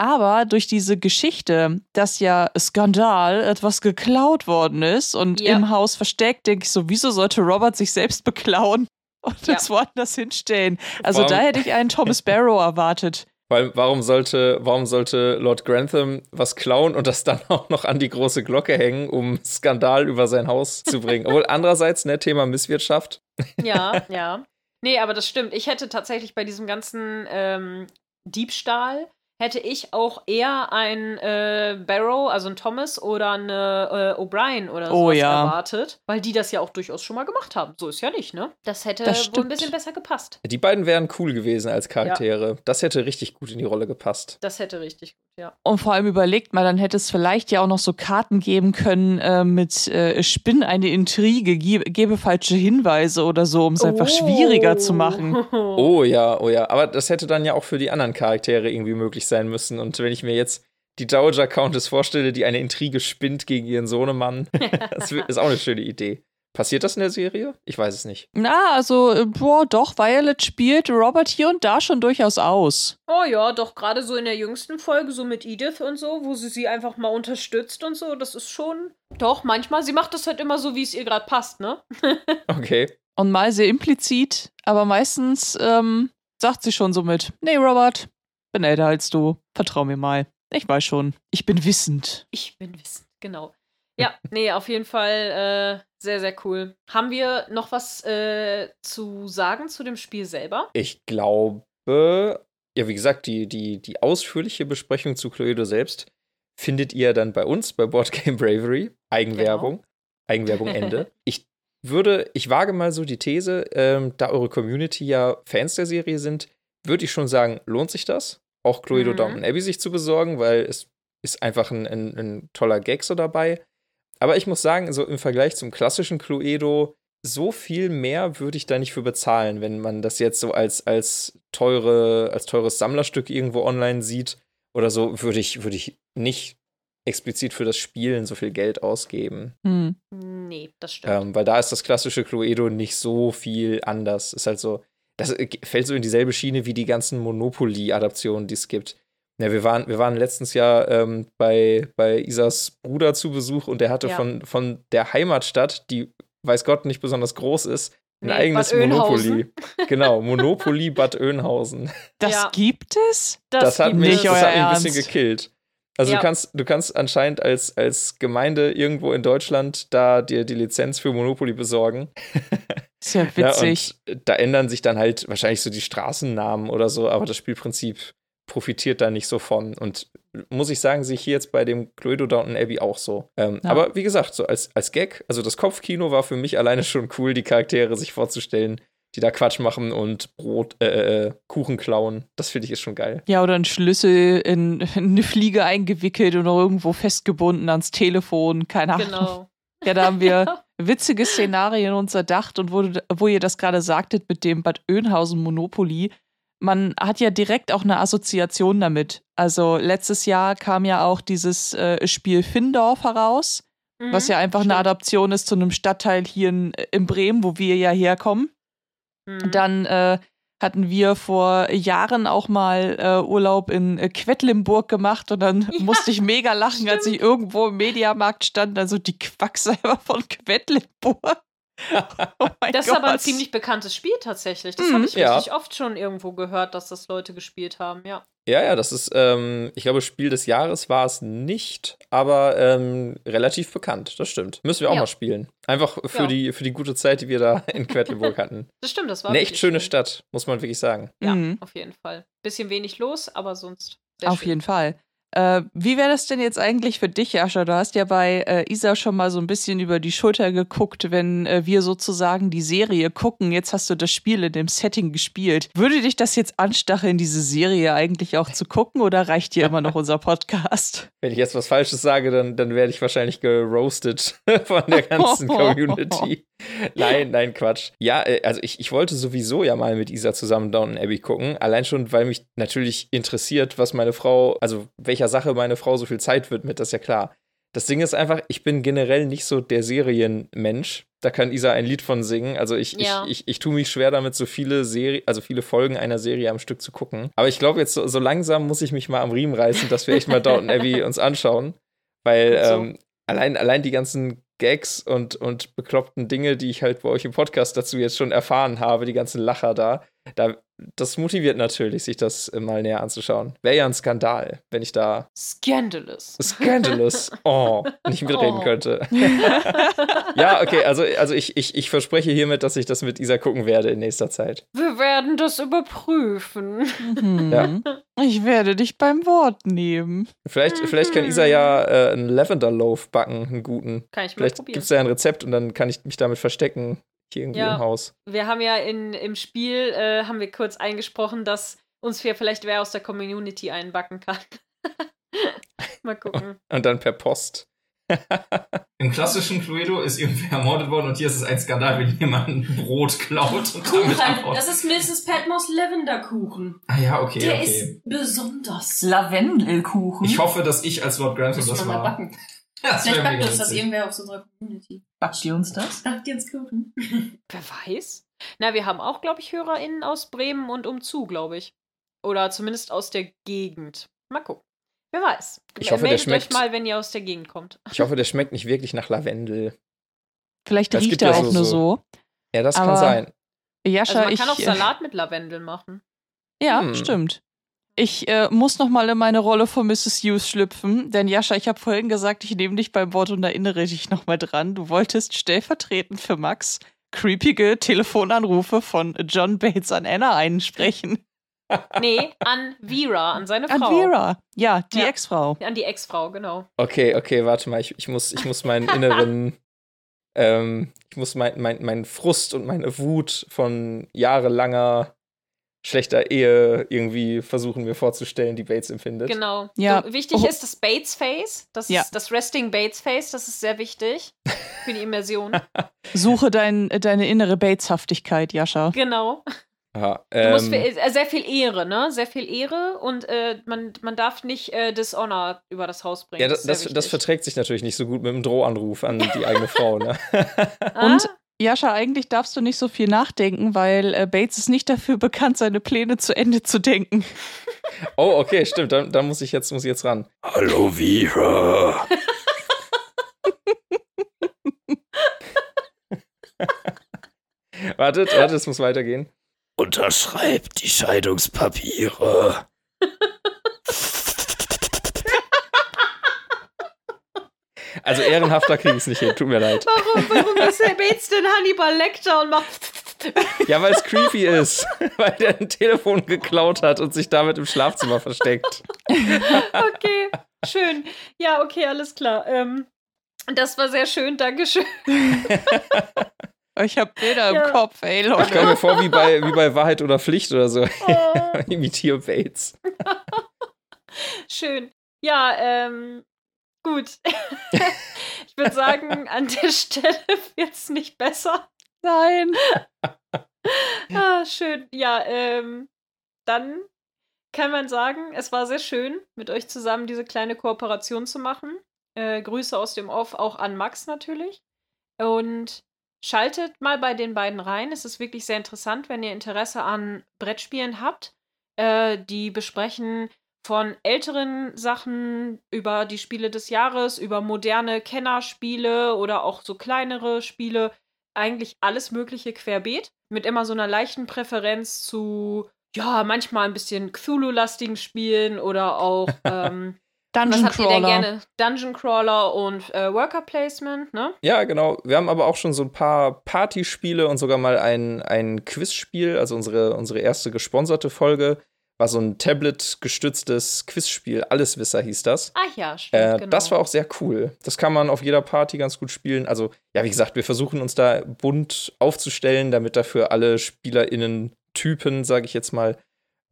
[SPEAKER 1] Aber durch diese Geschichte, dass ja Skandal etwas geklaut worden ist und ja. im Haus versteckt, denke ich so, wieso sollte Robert sich selbst beklauen? Und ja. das woanders hinstellen. Also warum? da hätte ich einen Thomas Barrow erwartet.
[SPEAKER 4] Weil warum sollte, warum sollte Lord Grantham was klauen und das dann auch noch an die große Glocke hängen, um Skandal über sein Haus zu bringen? Obwohl andererseits, ne, Thema Misswirtschaft.
[SPEAKER 2] Ja, ja. Nee, aber das stimmt. Ich hätte tatsächlich bei diesem ganzen ähm, Diebstahl hätte ich auch eher ein äh, Barrow, also ein Thomas oder eine äh, O'Brien oder so oh, ja. erwartet, weil die das ja auch durchaus schon mal gemacht haben. So ist ja nicht, ne? Das hätte das wohl ein bisschen besser gepasst.
[SPEAKER 4] Die beiden wären cool gewesen als Charaktere. Ja. Das hätte richtig gut in die Rolle gepasst.
[SPEAKER 2] Das hätte richtig gut, ja.
[SPEAKER 1] Und vor allem überlegt mal, dann hätte es vielleicht ja auch noch so Karten geben können äh, mit äh, Spinn eine Intrige, gebe, gebe falsche Hinweise oder so, um es oh. einfach schwieriger zu machen.
[SPEAKER 4] Oh ja, oh ja. Aber das hätte dann ja auch für die anderen Charaktere irgendwie möglich sein müssen. Und wenn ich mir jetzt die Dowager Countess vorstelle, die eine Intrige spinnt gegen ihren Sohnemann, das ist auch eine schöne Idee. Passiert das in der Serie? Ich weiß es nicht.
[SPEAKER 1] Na, also, äh, boah, doch, Violet spielt Robert hier und da schon durchaus aus.
[SPEAKER 2] Oh ja, doch, gerade so in der jüngsten Folge, so mit Edith und so, wo sie sie einfach mal unterstützt und so, das ist schon. Doch, manchmal, sie macht das halt immer so, wie es ihr gerade passt, ne?
[SPEAKER 4] okay.
[SPEAKER 1] Und mal sehr implizit, aber meistens ähm, sagt sie schon so mit: Nee, Robert, bin älter als du. Vertrau mir mal. Ich weiß schon. Ich bin wissend.
[SPEAKER 2] Ich bin wissend, genau. Ja, nee, auf jeden Fall äh, sehr, sehr cool. Haben wir noch was äh, zu sagen zu dem Spiel selber?
[SPEAKER 4] Ich glaube, ja, wie gesagt, die, die, die ausführliche Besprechung zu Cluedo selbst findet ihr dann bei uns bei Board Game Bravery. Eigenwerbung. Genau. Eigenwerbung Ende. ich würde, ich wage mal so die These, ähm, da eure Community ja Fans der Serie sind, würde ich schon sagen, lohnt sich das, auch Cluedo mhm. Downton Abbey sich zu besorgen, weil es ist einfach ein, ein, ein toller Gag so dabei. Aber ich muss sagen, so im Vergleich zum klassischen Cluedo, so viel mehr würde ich da nicht für bezahlen, wenn man das jetzt so als, als, teure, als teures Sammlerstück irgendwo online sieht oder so, würde ich, würde ich nicht explizit für das Spielen so viel Geld ausgeben.
[SPEAKER 1] Hm.
[SPEAKER 2] Nee, das stimmt.
[SPEAKER 4] Ähm, weil da ist das klassische Cluedo nicht so viel anders. Ist halt so, das äh, fällt so in dieselbe Schiene wie die ganzen Monopoly-Adaptionen, die es gibt. Ja, wir waren, wir waren letztens Jahr ähm, bei, bei Isas Bruder zu Besuch und der hatte ja. von, von der Heimatstadt, die weiß Gott nicht besonders groß ist, ein nee, eigenes Monopoly. genau, Monopoly Bad Oeynhausen.
[SPEAKER 1] Das ja. gibt es?
[SPEAKER 4] Das, das hat mich, das hat mich ein bisschen gekillt. Also ja. du kannst, du kannst anscheinend als, als Gemeinde irgendwo in Deutschland da dir die Lizenz für Monopoly besorgen.
[SPEAKER 1] Ist ja witzig.
[SPEAKER 4] Ja, und da ändern sich dann halt wahrscheinlich so die Straßennamen oder so, aber das Spielprinzip profitiert da nicht so von. Und muss ich sagen, sehe ich hier jetzt bei dem Cluedo Downton Abbey auch so. Ähm,
[SPEAKER 1] Ja.
[SPEAKER 4] Aber wie gesagt, so als, als Gag, also das Kopfkino war für mich alleine schon cool, die Charaktere sich vorzustellen, die da Quatsch machen und Brot, äh, äh, Kuchen klauen. Das finde ich ist schon geil.
[SPEAKER 1] Ja, oder ein Schlüssel in, in eine Fliege eingewickelt und noch irgendwo festgebunden ans Telefon. Keine Ahnung.
[SPEAKER 2] Genau.
[SPEAKER 1] Ja, da haben wir witzige Szenarien uns erdacht und wo, wo ihr das gerade sagtet mit dem Bad Oeynhausen Monopoly. Man hat ja direkt auch eine Assoziation damit. Also letztes Jahr kam ja auch dieses äh, Spiel Findorf heraus,
[SPEAKER 2] Mhm,
[SPEAKER 1] was ja einfach eine
[SPEAKER 2] stimmt.
[SPEAKER 1] Adaption ist zu einem Stadtteil hier in, in Bremen, wo wir ja herkommen.
[SPEAKER 2] Mhm.
[SPEAKER 1] Dann äh, hatten wir vor Jahren auch mal äh, Urlaub in äh, Quedlinburg gemacht und dann
[SPEAKER 2] Ja,
[SPEAKER 1] musste ich mega lachen, als ich irgendwo im Mediamarkt stand, also die Quacksalber von Quedlinburg. oh
[SPEAKER 2] Das ist
[SPEAKER 1] Gott.
[SPEAKER 2] aber ein ziemlich bekanntes Spiel tatsächlich. Das
[SPEAKER 1] Mhm.
[SPEAKER 2] habe ich
[SPEAKER 4] Ja.
[SPEAKER 2] richtig oft schon irgendwo gehört, dass das Leute gespielt haben, ja.
[SPEAKER 4] Ja, ja, das ist, ähm, ich glaube, Spiel des Jahres war es nicht, aber ähm, relativ bekannt. Das stimmt. Müssen wir auch
[SPEAKER 2] Ja.
[SPEAKER 4] mal spielen. Einfach für,
[SPEAKER 2] Ja.
[SPEAKER 4] die, für die gute Zeit, die wir da in Quedlinburg hatten.
[SPEAKER 2] Das stimmt, das war
[SPEAKER 4] Eine echt schöne
[SPEAKER 2] schön.
[SPEAKER 4] Stadt, muss man wirklich sagen.
[SPEAKER 2] Ja,
[SPEAKER 1] Mhm.
[SPEAKER 2] auf jeden Fall. Bisschen wenig los, aber sonst sehr
[SPEAKER 1] Auf
[SPEAKER 2] schön.
[SPEAKER 1] jeden Fall. Äh, wie wäre das denn jetzt eigentlich für dich, Jascha? Du hast ja bei äh, Isa schon mal so ein bisschen über die Schulter geguckt, wenn äh, wir sozusagen die Serie gucken. Jetzt hast du das Spiel in dem Setting gespielt. Würde dich das jetzt anstacheln, diese Serie eigentlich auch zu gucken oder reicht dir immer noch unser Podcast?
[SPEAKER 4] Wenn ich jetzt was Falsches sage, dann, dann werde ich wahrscheinlich geroastet von der ganzen Community. Nein, nein, Quatsch. Ja, äh, also ich, ich wollte sowieso ja mal mit Isa zusammen Downton Abbey gucken. Allein schon, weil mich natürlich interessiert, was meine Frau, also welcher Sache meine Frau so viel Zeit widmet, das ist ja klar. Das Ding ist einfach, ich bin generell nicht so der Serienmensch. Da kann Isa ein Lied von singen. Also ich,
[SPEAKER 2] Ja.
[SPEAKER 4] ich, ich, ich tue mich schwer damit, so viele Serie, also viele Folgen einer Serie am Stück zu gucken. Aber ich glaube, jetzt so, so langsam muss ich mich mal am Riemen reißen, dass wir echt mal Downton Abbey uns anschauen. Weil
[SPEAKER 2] so.
[SPEAKER 4] ähm, allein, allein die ganzen Gags und, und bekloppten Dinge, die ich halt bei euch im Podcast dazu jetzt schon erfahren habe, die ganzen Lacher da, da das motiviert natürlich, sich das äh, mal näher anzuschauen. Wäre ja ein Skandal, wenn ich da
[SPEAKER 2] Scandalous.
[SPEAKER 4] Scandalous, oh, nicht mitreden
[SPEAKER 2] Oh.
[SPEAKER 4] könnte. ja, okay, also, also ich, ich, ich verspreche hiermit, dass ich das mit Isa gucken werde in nächster Zeit.
[SPEAKER 2] Wir werden das überprüfen.
[SPEAKER 1] Mhm.
[SPEAKER 4] Ja.
[SPEAKER 1] Ich werde dich beim Wort nehmen.
[SPEAKER 4] Vielleicht, vielleicht kann Isa ja äh, einen Lavender Loaf backen, einen guten.
[SPEAKER 2] Kann ich mal
[SPEAKER 4] Vielleicht
[SPEAKER 2] probieren.
[SPEAKER 4] gibt es da ein Rezept und dann kann ich mich damit verstecken, hier irgendwie
[SPEAKER 2] Ja.
[SPEAKER 4] im Haus.
[SPEAKER 2] Wir haben ja in, im Spiel, äh, haben wir kurz eingesprochen, dass uns hier vielleicht wer aus der Community einbacken kann. mal gucken.
[SPEAKER 4] Und dann per Post.
[SPEAKER 5] Im klassischen Cluedo ist irgendwer ermordet worden und hier ist es ein Skandal, wenn jemand ein Brot klaut und damit
[SPEAKER 6] Kuchen,
[SPEAKER 5] antwortet.
[SPEAKER 6] das ist Mrs. Padmores Lavenderkuchen.
[SPEAKER 5] Ah ja, okay,
[SPEAKER 6] Der
[SPEAKER 5] okay.
[SPEAKER 6] ist besonders.
[SPEAKER 3] Lavendelkuchen.
[SPEAKER 5] Ich hoffe, dass ich als Lord Grantham das war.
[SPEAKER 6] backen.
[SPEAKER 5] Das
[SPEAKER 6] Vielleicht backt uns das irgendwer aus unserer Community.
[SPEAKER 3] Backt ihr uns das?
[SPEAKER 6] Backt ihr uns Kuchen?
[SPEAKER 2] Wer weiß? Na, wir haben auch, glaube ich, HörerInnen aus Bremen und umzu, glaube ich. Oder zumindest aus der Gegend. Mal gucken. Wer weiß.
[SPEAKER 4] Ich hoffe, der
[SPEAKER 2] Meldet
[SPEAKER 4] schmeckt-
[SPEAKER 2] euch mal, wenn ihr aus der Gegend kommt.
[SPEAKER 4] Ich hoffe, der schmeckt nicht wirklich nach Lavendel.
[SPEAKER 1] Vielleicht
[SPEAKER 4] Das
[SPEAKER 1] riecht er auch
[SPEAKER 4] so-
[SPEAKER 1] nur
[SPEAKER 4] so-. Ja, das
[SPEAKER 1] Aber-
[SPEAKER 4] kann sein.
[SPEAKER 1] Jascha,
[SPEAKER 2] Also man
[SPEAKER 1] ich.
[SPEAKER 2] kann auch Salat mit Lavendel machen.
[SPEAKER 1] Ja,
[SPEAKER 4] Hm.
[SPEAKER 1] stimmt. Ich äh, muss noch mal in meine Rolle von Mrs. Hughes schlüpfen, denn Jascha, ich habe vorhin gesagt, ich nehme dich beim Wort und erinnere dich noch mal dran. Du wolltest stellvertretend für Max creepige Telefonanrufe von John Bates an Anna einsprechen.
[SPEAKER 2] Nee, an Vera, an seine
[SPEAKER 1] An
[SPEAKER 2] Frau.
[SPEAKER 1] Vera. Ja, die
[SPEAKER 2] Ja.
[SPEAKER 1] Ex-Frau.
[SPEAKER 2] An die Ex-Frau, genau.
[SPEAKER 4] Okay, okay, warte mal. Ich, ich, muss, ich muss meinen inneren. ähm, ich muss mein, mein, meinen Frust und meine Wut von jahrelanger schlechter Ehe irgendwie versuchen mir vorzustellen, die Bates empfindet.
[SPEAKER 2] Genau.
[SPEAKER 1] Ja.
[SPEAKER 2] So, wichtig
[SPEAKER 1] Oh.
[SPEAKER 2] ist das Bates Face. Das
[SPEAKER 1] Ja.
[SPEAKER 2] ist das Resting Bates Face. Das ist sehr wichtig für die Immersion.
[SPEAKER 1] Suche dein, deine innere Bateshaftigkeit, Jascha.
[SPEAKER 2] genau.
[SPEAKER 4] Aha,
[SPEAKER 2] Du musst
[SPEAKER 4] ähm,
[SPEAKER 2] viel- äh, sehr viel Ehre, ne? Sehr viel Ehre und äh, man, man darf nicht äh, Dishonor über das Haus bringen.
[SPEAKER 4] ja,
[SPEAKER 2] das,
[SPEAKER 4] das, das, verträgt sich natürlich nicht so gut mit dem Drohanruf an die eigene Frau, ne?
[SPEAKER 2] Ah,
[SPEAKER 1] Und Jascha, eigentlich darfst du nicht so viel nachdenken, weil äh, Bates ist nicht dafür bekannt, seine Pläne zu Ende zu denken.
[SPEAKER 4] Oh, okay, stimmt. Da, da muss ich jetzt muss ich jetzt ran. Hallo Vera. wartet, wartet, es muss weitergehen. Unterschreibt die Scheidungspapiere. Also ehrenhafter kriege ich es nicht hin, tut mir leid.
[SPEAKER 2] warum, warum ist der Bates denn Hannibal Lecter und macht.
[SPEAKER 4] Ja, weil es creepy ist, weil der ein Telefon geklaut hat und sich damit im Schlafzimmer versteckt.
[SPEAKER 2] Okay. schön. Ja, okay, alles klar. Ähm, das war sehr schön, Dankeschön.
[SPEAKER 1] Ich habe Bilder
[SPEAKER 2] Ja.
[SPEAKER 1] im Kopf, ey,
[SPEAKER 4] Ich
[SPEAKER 1] Leute.
[SPEAKER 4] stelle mir vor, wie bei, wie bei Wahrheit oder Pflicht oder so.
[SPEAKER 2] Oh,
[SPEAKER 4] Imitiere Bates.
[SPEAKER 2] schön. Ja, ähm, gut. ich würde sagen, an der Stelle wird es nicht besser.
[SPEAKER 1] Nein.
[SPEAKER 2] Ah, schön. Ja, ähm, dann kann man sagen, es war sehr schön, mit euch zusammen diese kleine Kooperation zu machen. Äh, Grüße aus dem Off auch an Max natürlich. Und schaltet mal bei den beiden rein. Es ist wirklich sehr interessant, wenn ihr Interesse an Brettspielen habt. Äh, die besprechen von älteren Sachen über die Spiele des Jahres, über moderne Kennerspiele oder auch so kleinere Spiele. Eigentlich alles Mögliche querbeet. Mit immer so einer leichten Präferenz zu, ja, manchmal ein bisschen Cthulhu-lastigen Spielen oder auch, ähm, was
[SPEAKER 1] Dungeon
[SPEAKER 2] habt ihr denn
[SPEAKER 1] Crawler.
[SPEAKER 2] gerne? Dungeon Crawler und äh, Worker Placement, ne?
[SPEAKER 4] Ja, genau. Wir haben aber auch schon so ein paar Partyspiele und sogar mal ein, ein Quizspiel. Also unsere, unsere erste gesponserte Folge war so ein Tablet-gestütztes Quizspiel. Alleswisser hieß das.
[SPEAKER 2] Ach ja, stimmt,
[SPEAKER 4] Äh,
[SPEAKER 2] genau.
[SPEAKER 4] Das war auch sehr cool. Das kann man auf jeder Party ganz gut spielen. Also, ja, wie gesagt, wir versuchen uns da bunt aufzustellen, damit da für alle SpielerInnen-Typen, sage ich jetzt mal,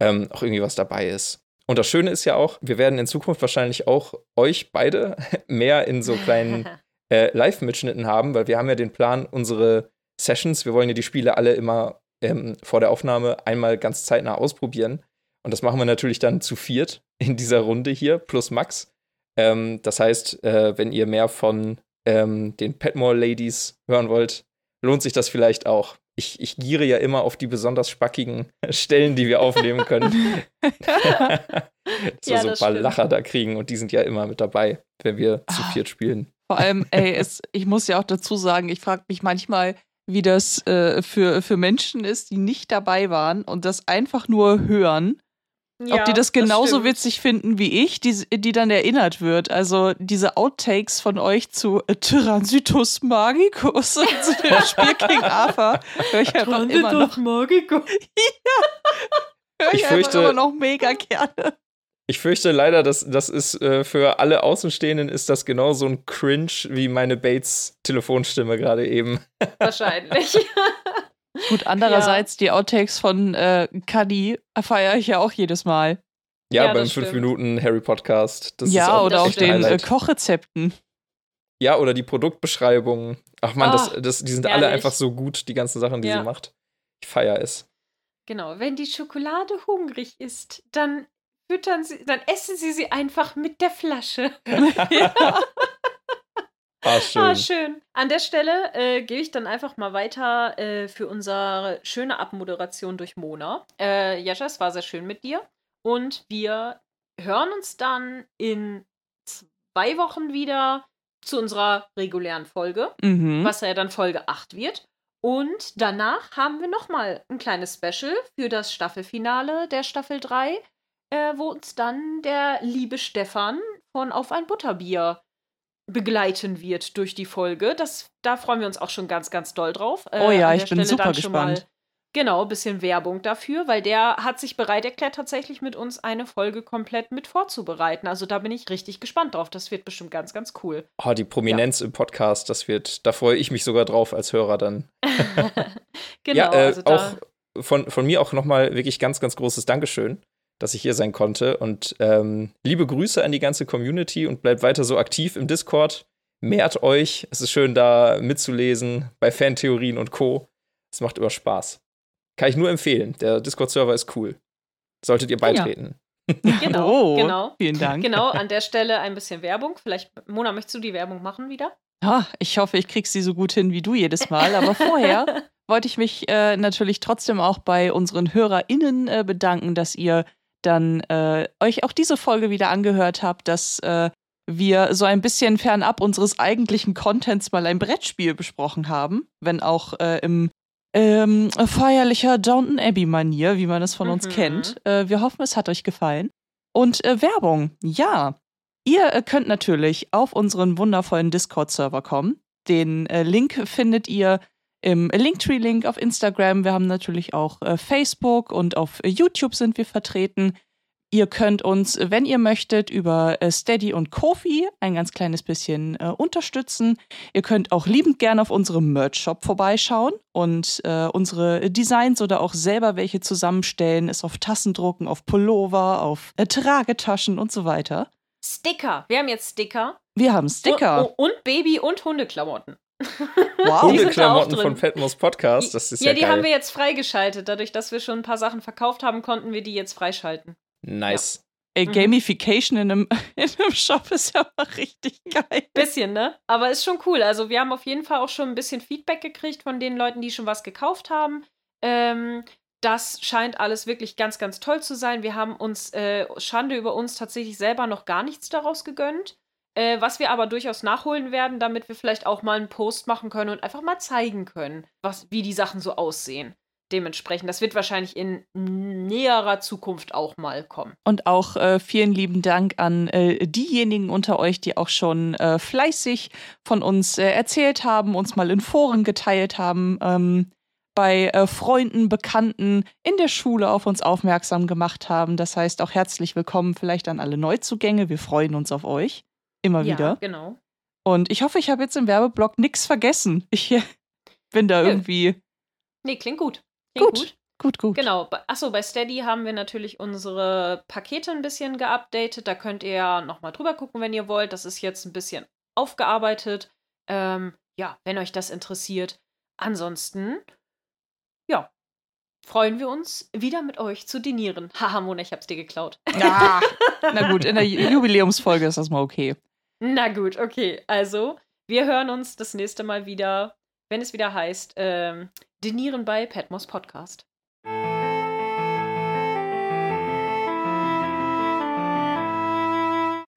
[SPEAKER 4] ähm, auch irgendwie was dabei ist. Und das Schöne ist ja auch, wir werden in Zukunft wahrscheinlich auch euch beide mehr in so kleinen äh, Live-Mitschnitten haben, weil wir haben ja den Plan, unsere Sessions, wir wollen ja die Spiele alle immer ähm, vor der Aufnahme einmal ganz zeitnah ausprobieren. Und das machen wir natürlich dann zu viert in dieser Runde hier, plus Max. Ähm, das heißt, äh, wenn ihr mehr von ähm, den Petmore Ladies hören wollt, lohnt sich das vielleicht auch. Ich, ich giere ja immer auf die besonders spackigen Stellen, die wir aufnehmen können. Dass wir
[SPEAKER 2] Ja,
[SPEAKER 4] so ein paar
[SPEAKER 2] stimmt.
[SPEAKER 4] Lacher da kriegen und die sind ja immer mit dabei, wenn wir zu
[SPEAKER 1] Ah.
[SPEAKER 4] viert spielen.
[SPEAKER 1] Vor allem, ey, es, ich muss ja auch dazu sagen, ich frage mich manchmal, wie das äh, für, für Menschen ist, die nicht dabei waren und das einfach nur hören.
[SPEAKER 2] Ja,
[SPEAKER 1] ob die das genauso
[SPEAKER 2] stimmt.
[SPEAKER 1] witzig finden wie ich, die, die dann erinnert wird. Also diese Outtakes von euch zu äh, Tyransitus Magicus und zu dem Spiel King Arthur höre ich einfach immer noch,
[SPEAKER 2] Magico.
[SPEAKER 1] hör ich
[SPEAKER 4] Ich
[SPEAKER 1] einfach
[SPEAKER 4] fürchte-
[SPEAKER 1] immer noch mega gerne.
[SPEAKER 4] Ich fürchte leider, dass das ist äh, für alle Außenstehenden ist das genau so ein Cringe wie meine Bates Telefonstimme gerade eben.
[SPEAKER 2] Wahrscheinlich.
[SPEAKER 1] Gut, andererseits die Outtakes von äh, Cuddy feiere ich ja auch jedes Mal.
[SPEAKER 4] Ja,
[SPEAKER 2] Ja,
[SPEAKER 4] beim
[SPEAKER 2] das
[SPEAKER 4] 5
[SPEAKER 2] stimmt.
[SPEAKER 4] Minuten Harry Podcast. Das ist
[SPEAKER 1] ja,
[SPEAKER 4] auch
[SPEAKER 1] oder auch den äh,
[SPEAKER 4] Highlight.
[SPEAKER 1] Kochrezepten.
[SPEAKER 4] Ja, oder die Produktbeschreibungen. Ach man, das,
[SPEAKER 2] Ah,
[SPEAKER 4] das, die sind alle
[SPEAKER 2] herrlich.
[SPEAKER 4] einfach so gut, die ganzen Sachen, die
[SPEAKER 2] Ja.
[SPEAKER 4] sie macht. Ich feiere es.
[SPEAKER 2] Genau, wenn die Schokolade hungrig ist, dann füttern sie, dann essen sie sie einfach mit der Flasche.
[SPEAKER 4] Ah, schön.
[SPEAKER 2] Ah, schön. An der Stelle äh, gehe ich dann einfach mal weiter äh, für unsere schöne Abmoderation durch Mona. Äh, Jascha, es war sehr schön mit dir. Und wir hören uns dann in zwei Wochen wieder zu unserer regulären Folge,
[SPEAKER 1] Mhm.
[SPEAKER 2] was ja dann Folge 8 wird. Und danach haben wir nochmal ein kleines Special für das Staffelfinale der Staffel 3, äh, wo uns dann der liebe Stefan von Auf ein Butterbier begleiten wird durch die Folge. Das, da freuen wir uns auch schon ganz, ganz doll drauf. Äh,
[SPEAKER 1] Oh ja,
[SPEAKER 2] an
[SPEAKER 1] ich bin
[SPEAKER 2] Stelle
[SPEAKER 1] super
[SPEAKER 2] dann schon
[SPEAKER 1] gespannt.
[SPEAKER 2] Mal, genau, ein bisschen Werbung dafür, weil der hat sich bereit erklärt, tatsächlich mit uns eine Folge komplett mit vorzubereiten. Also da bin ich richtig gespannt drauf. Das wird bestimmt ganz, ganz cool.
[SPEAKER 4] Oh, die Prominenz im Podcast, das wird, da freue ich mich sogar drauf als Hörer dann.
[SPEAKER 2] genau,
[SPEAKER 4] ja, äh,
[SPEAKER 2] also da.
[SPEAKER 4] auch von, von mir auch nochmal wirklich ganz, ganz großes Dankeschön, dass ich hier sein konnte. Und ähm, liebe Grüße an die ganze Community und bleibt weiter so aktiv im Discord. Mehrt euch. Es ist schön, da mitzulesen bei Fantheorien und Co. Es macht immer Spaß. Kann ich nur empfehlen. Der Discord-Server ist cool. Solltet ihr beitreten.
[SPEAKER 2] Genau,
[SPEAKER 1] oh,
[SPEAKER 2] genau.
[SPEAKER 1] Vielen Dank.
[SPEAKER 2] Genau, an der Stelle ein bisschen Werbung. Vielleicht, Mona, möchtest du die Werbung machen wieder?
[SPEAKER 1] Ah, ich hoffe, ich krieg sie so gut hin wie du jedes Mal. Aber vorher wollte ich mich äh, natürlich trotzdem auch bei unseren HörerInnen äh, bedanken, dass ihr dann äh, euch auch diese Folge wieder angehört habt, dass äh, wir so ein bisschen fernab unseres eigentlichen Contents mal ein Brettspiel besprochen haben, wenn auch äh, im ähm, feierlicher Downton Abbey-Manier, wie man es von uns
[SPEAKER 2] Mhm.
[SPEAKER 1] kennt. Äh, wir hoffen, es hat euch gefallen. Und äh, Werbung, ja. Ihr äh, könnt natürlich auf unseren wundervollen Discord-Server kommen. Den äh, Link findet ihr im Linktree-Link auf Instagram. Wir haben natürlich auch äh, Facebook und auf äh, YouTube sind wir vertreten. Ihr könnt uns, wenn ihr möchtet, über äh, Steady und Kofi ein ganz kleines bisschen äh, unterstützen. Ihr könnt auch liebend gerne auf unserem Merch-Shop vorbeischauen und äh, unsere Designs oder auch selber welche zusammenstellen. Ist auf Tassen drucken, auf Pullover, auf äh, Tragetaschen und so weiter.
[SPEAKER 2] Sticker. Wir haben jetzt Sticker.
[SPEAKER 1] Wir haben Sticker.
[SPEAKER 2] Und, und Baby- und Hundeklamotten.
[SPEAKER 1] Wow.
[SPEAKER 4] Hundeklamotten von Fatmos Podcast, das ist ja,
[SPEAKER 2] ja, die
[SPEAKER 4] geil.
[SPEAKER 2] haben wir jetzt freigeschaltet. Dadurch, dass wir schon ein paar Sachen verkauft haben, konnten wir die jetzt freischalten.
[SPEAKER 4] nice.
[SPEAKER 1] Ey,
[SPEAKER 2] Mhm.
[SPEAKER 1] Gamification in einem, in einem Shop ist ja mal richtig geil.
[SPEAKER 2] Bisschen, ne? Aber ist schon cool. Also wir haben auf jeden Fall auch schon ein bisschen Feedback gekriegt von den Leuten, die schon was gekauft haben. Ähm, das scheint alles wirklich ganz, ganz toll zu sein. Wir haben uns, äh, Schande über uns, tatsächlich selber noch gar nichts daraus gegönnt. Äh, was wir aber durchaus nachholen werden, damit wir vielleicht auch mal einen Post machen können und einfach mal zeigen können, was, wie die Sachen so aussehen. Dementsprechend, das wird wahrscheinlich in näherer Zukunft auch mal kommen.
[SPEAKER 1] Und auch äh, vielen lieben Dank an äh, diejenigen unter euch, die auch schon äh, fleißig von uns äh, erzählt haben, uns mal in Foren geteilt haben, ähm, bei äh, Freunden, Bekannten in der Schule auf uns aufmerksam gemacht haben. Das heißt auch herzlich willkommen vielleicht an alle Neuzugänge. Wir freuen uns auf euch. Immer
[SPEAKER 2] Ja,
[SPEAKER 1] wieder.
[SPEAKER 2] genau.
[SPEAKER 1] Und ich hoffe, ich habe jetzt im Werbeblock nichts vergessen. Ich bin da irgendwie.
[SPEAKER 2] Nee, klingt gut. Klingt
[SPEAKER 1] Gut.
[SPEAKER 2] gut.
[SPEAKER 1] Gut, gut.
[SPEAKER 2] Genau. Achso, bei Steady haben wir natürlich unsere Pakete ein bisschen geupdatet. Da könnt ihr ja nochmal drüber gucken, wenn ihr wollt. Das ist jetzt ein bisschen aufgearbeitet. Ähm, ja, wenn euch das interessiert. Ansonsten, ja, freuen wir uns, wieder mit euch zu dinieren. Haha, Mona, ich hab's dir geklaut.
[SPEAKER 1] Ja. Na gut, in der Ju- Jubiläumsfolge ist das mal okay.
[SPEAKER 2] Na gut, okay. Also, wir hören uns das nächste Mal wieder, wenn es wieder heißt, ähm, Dinieren bei Patmos Podcast.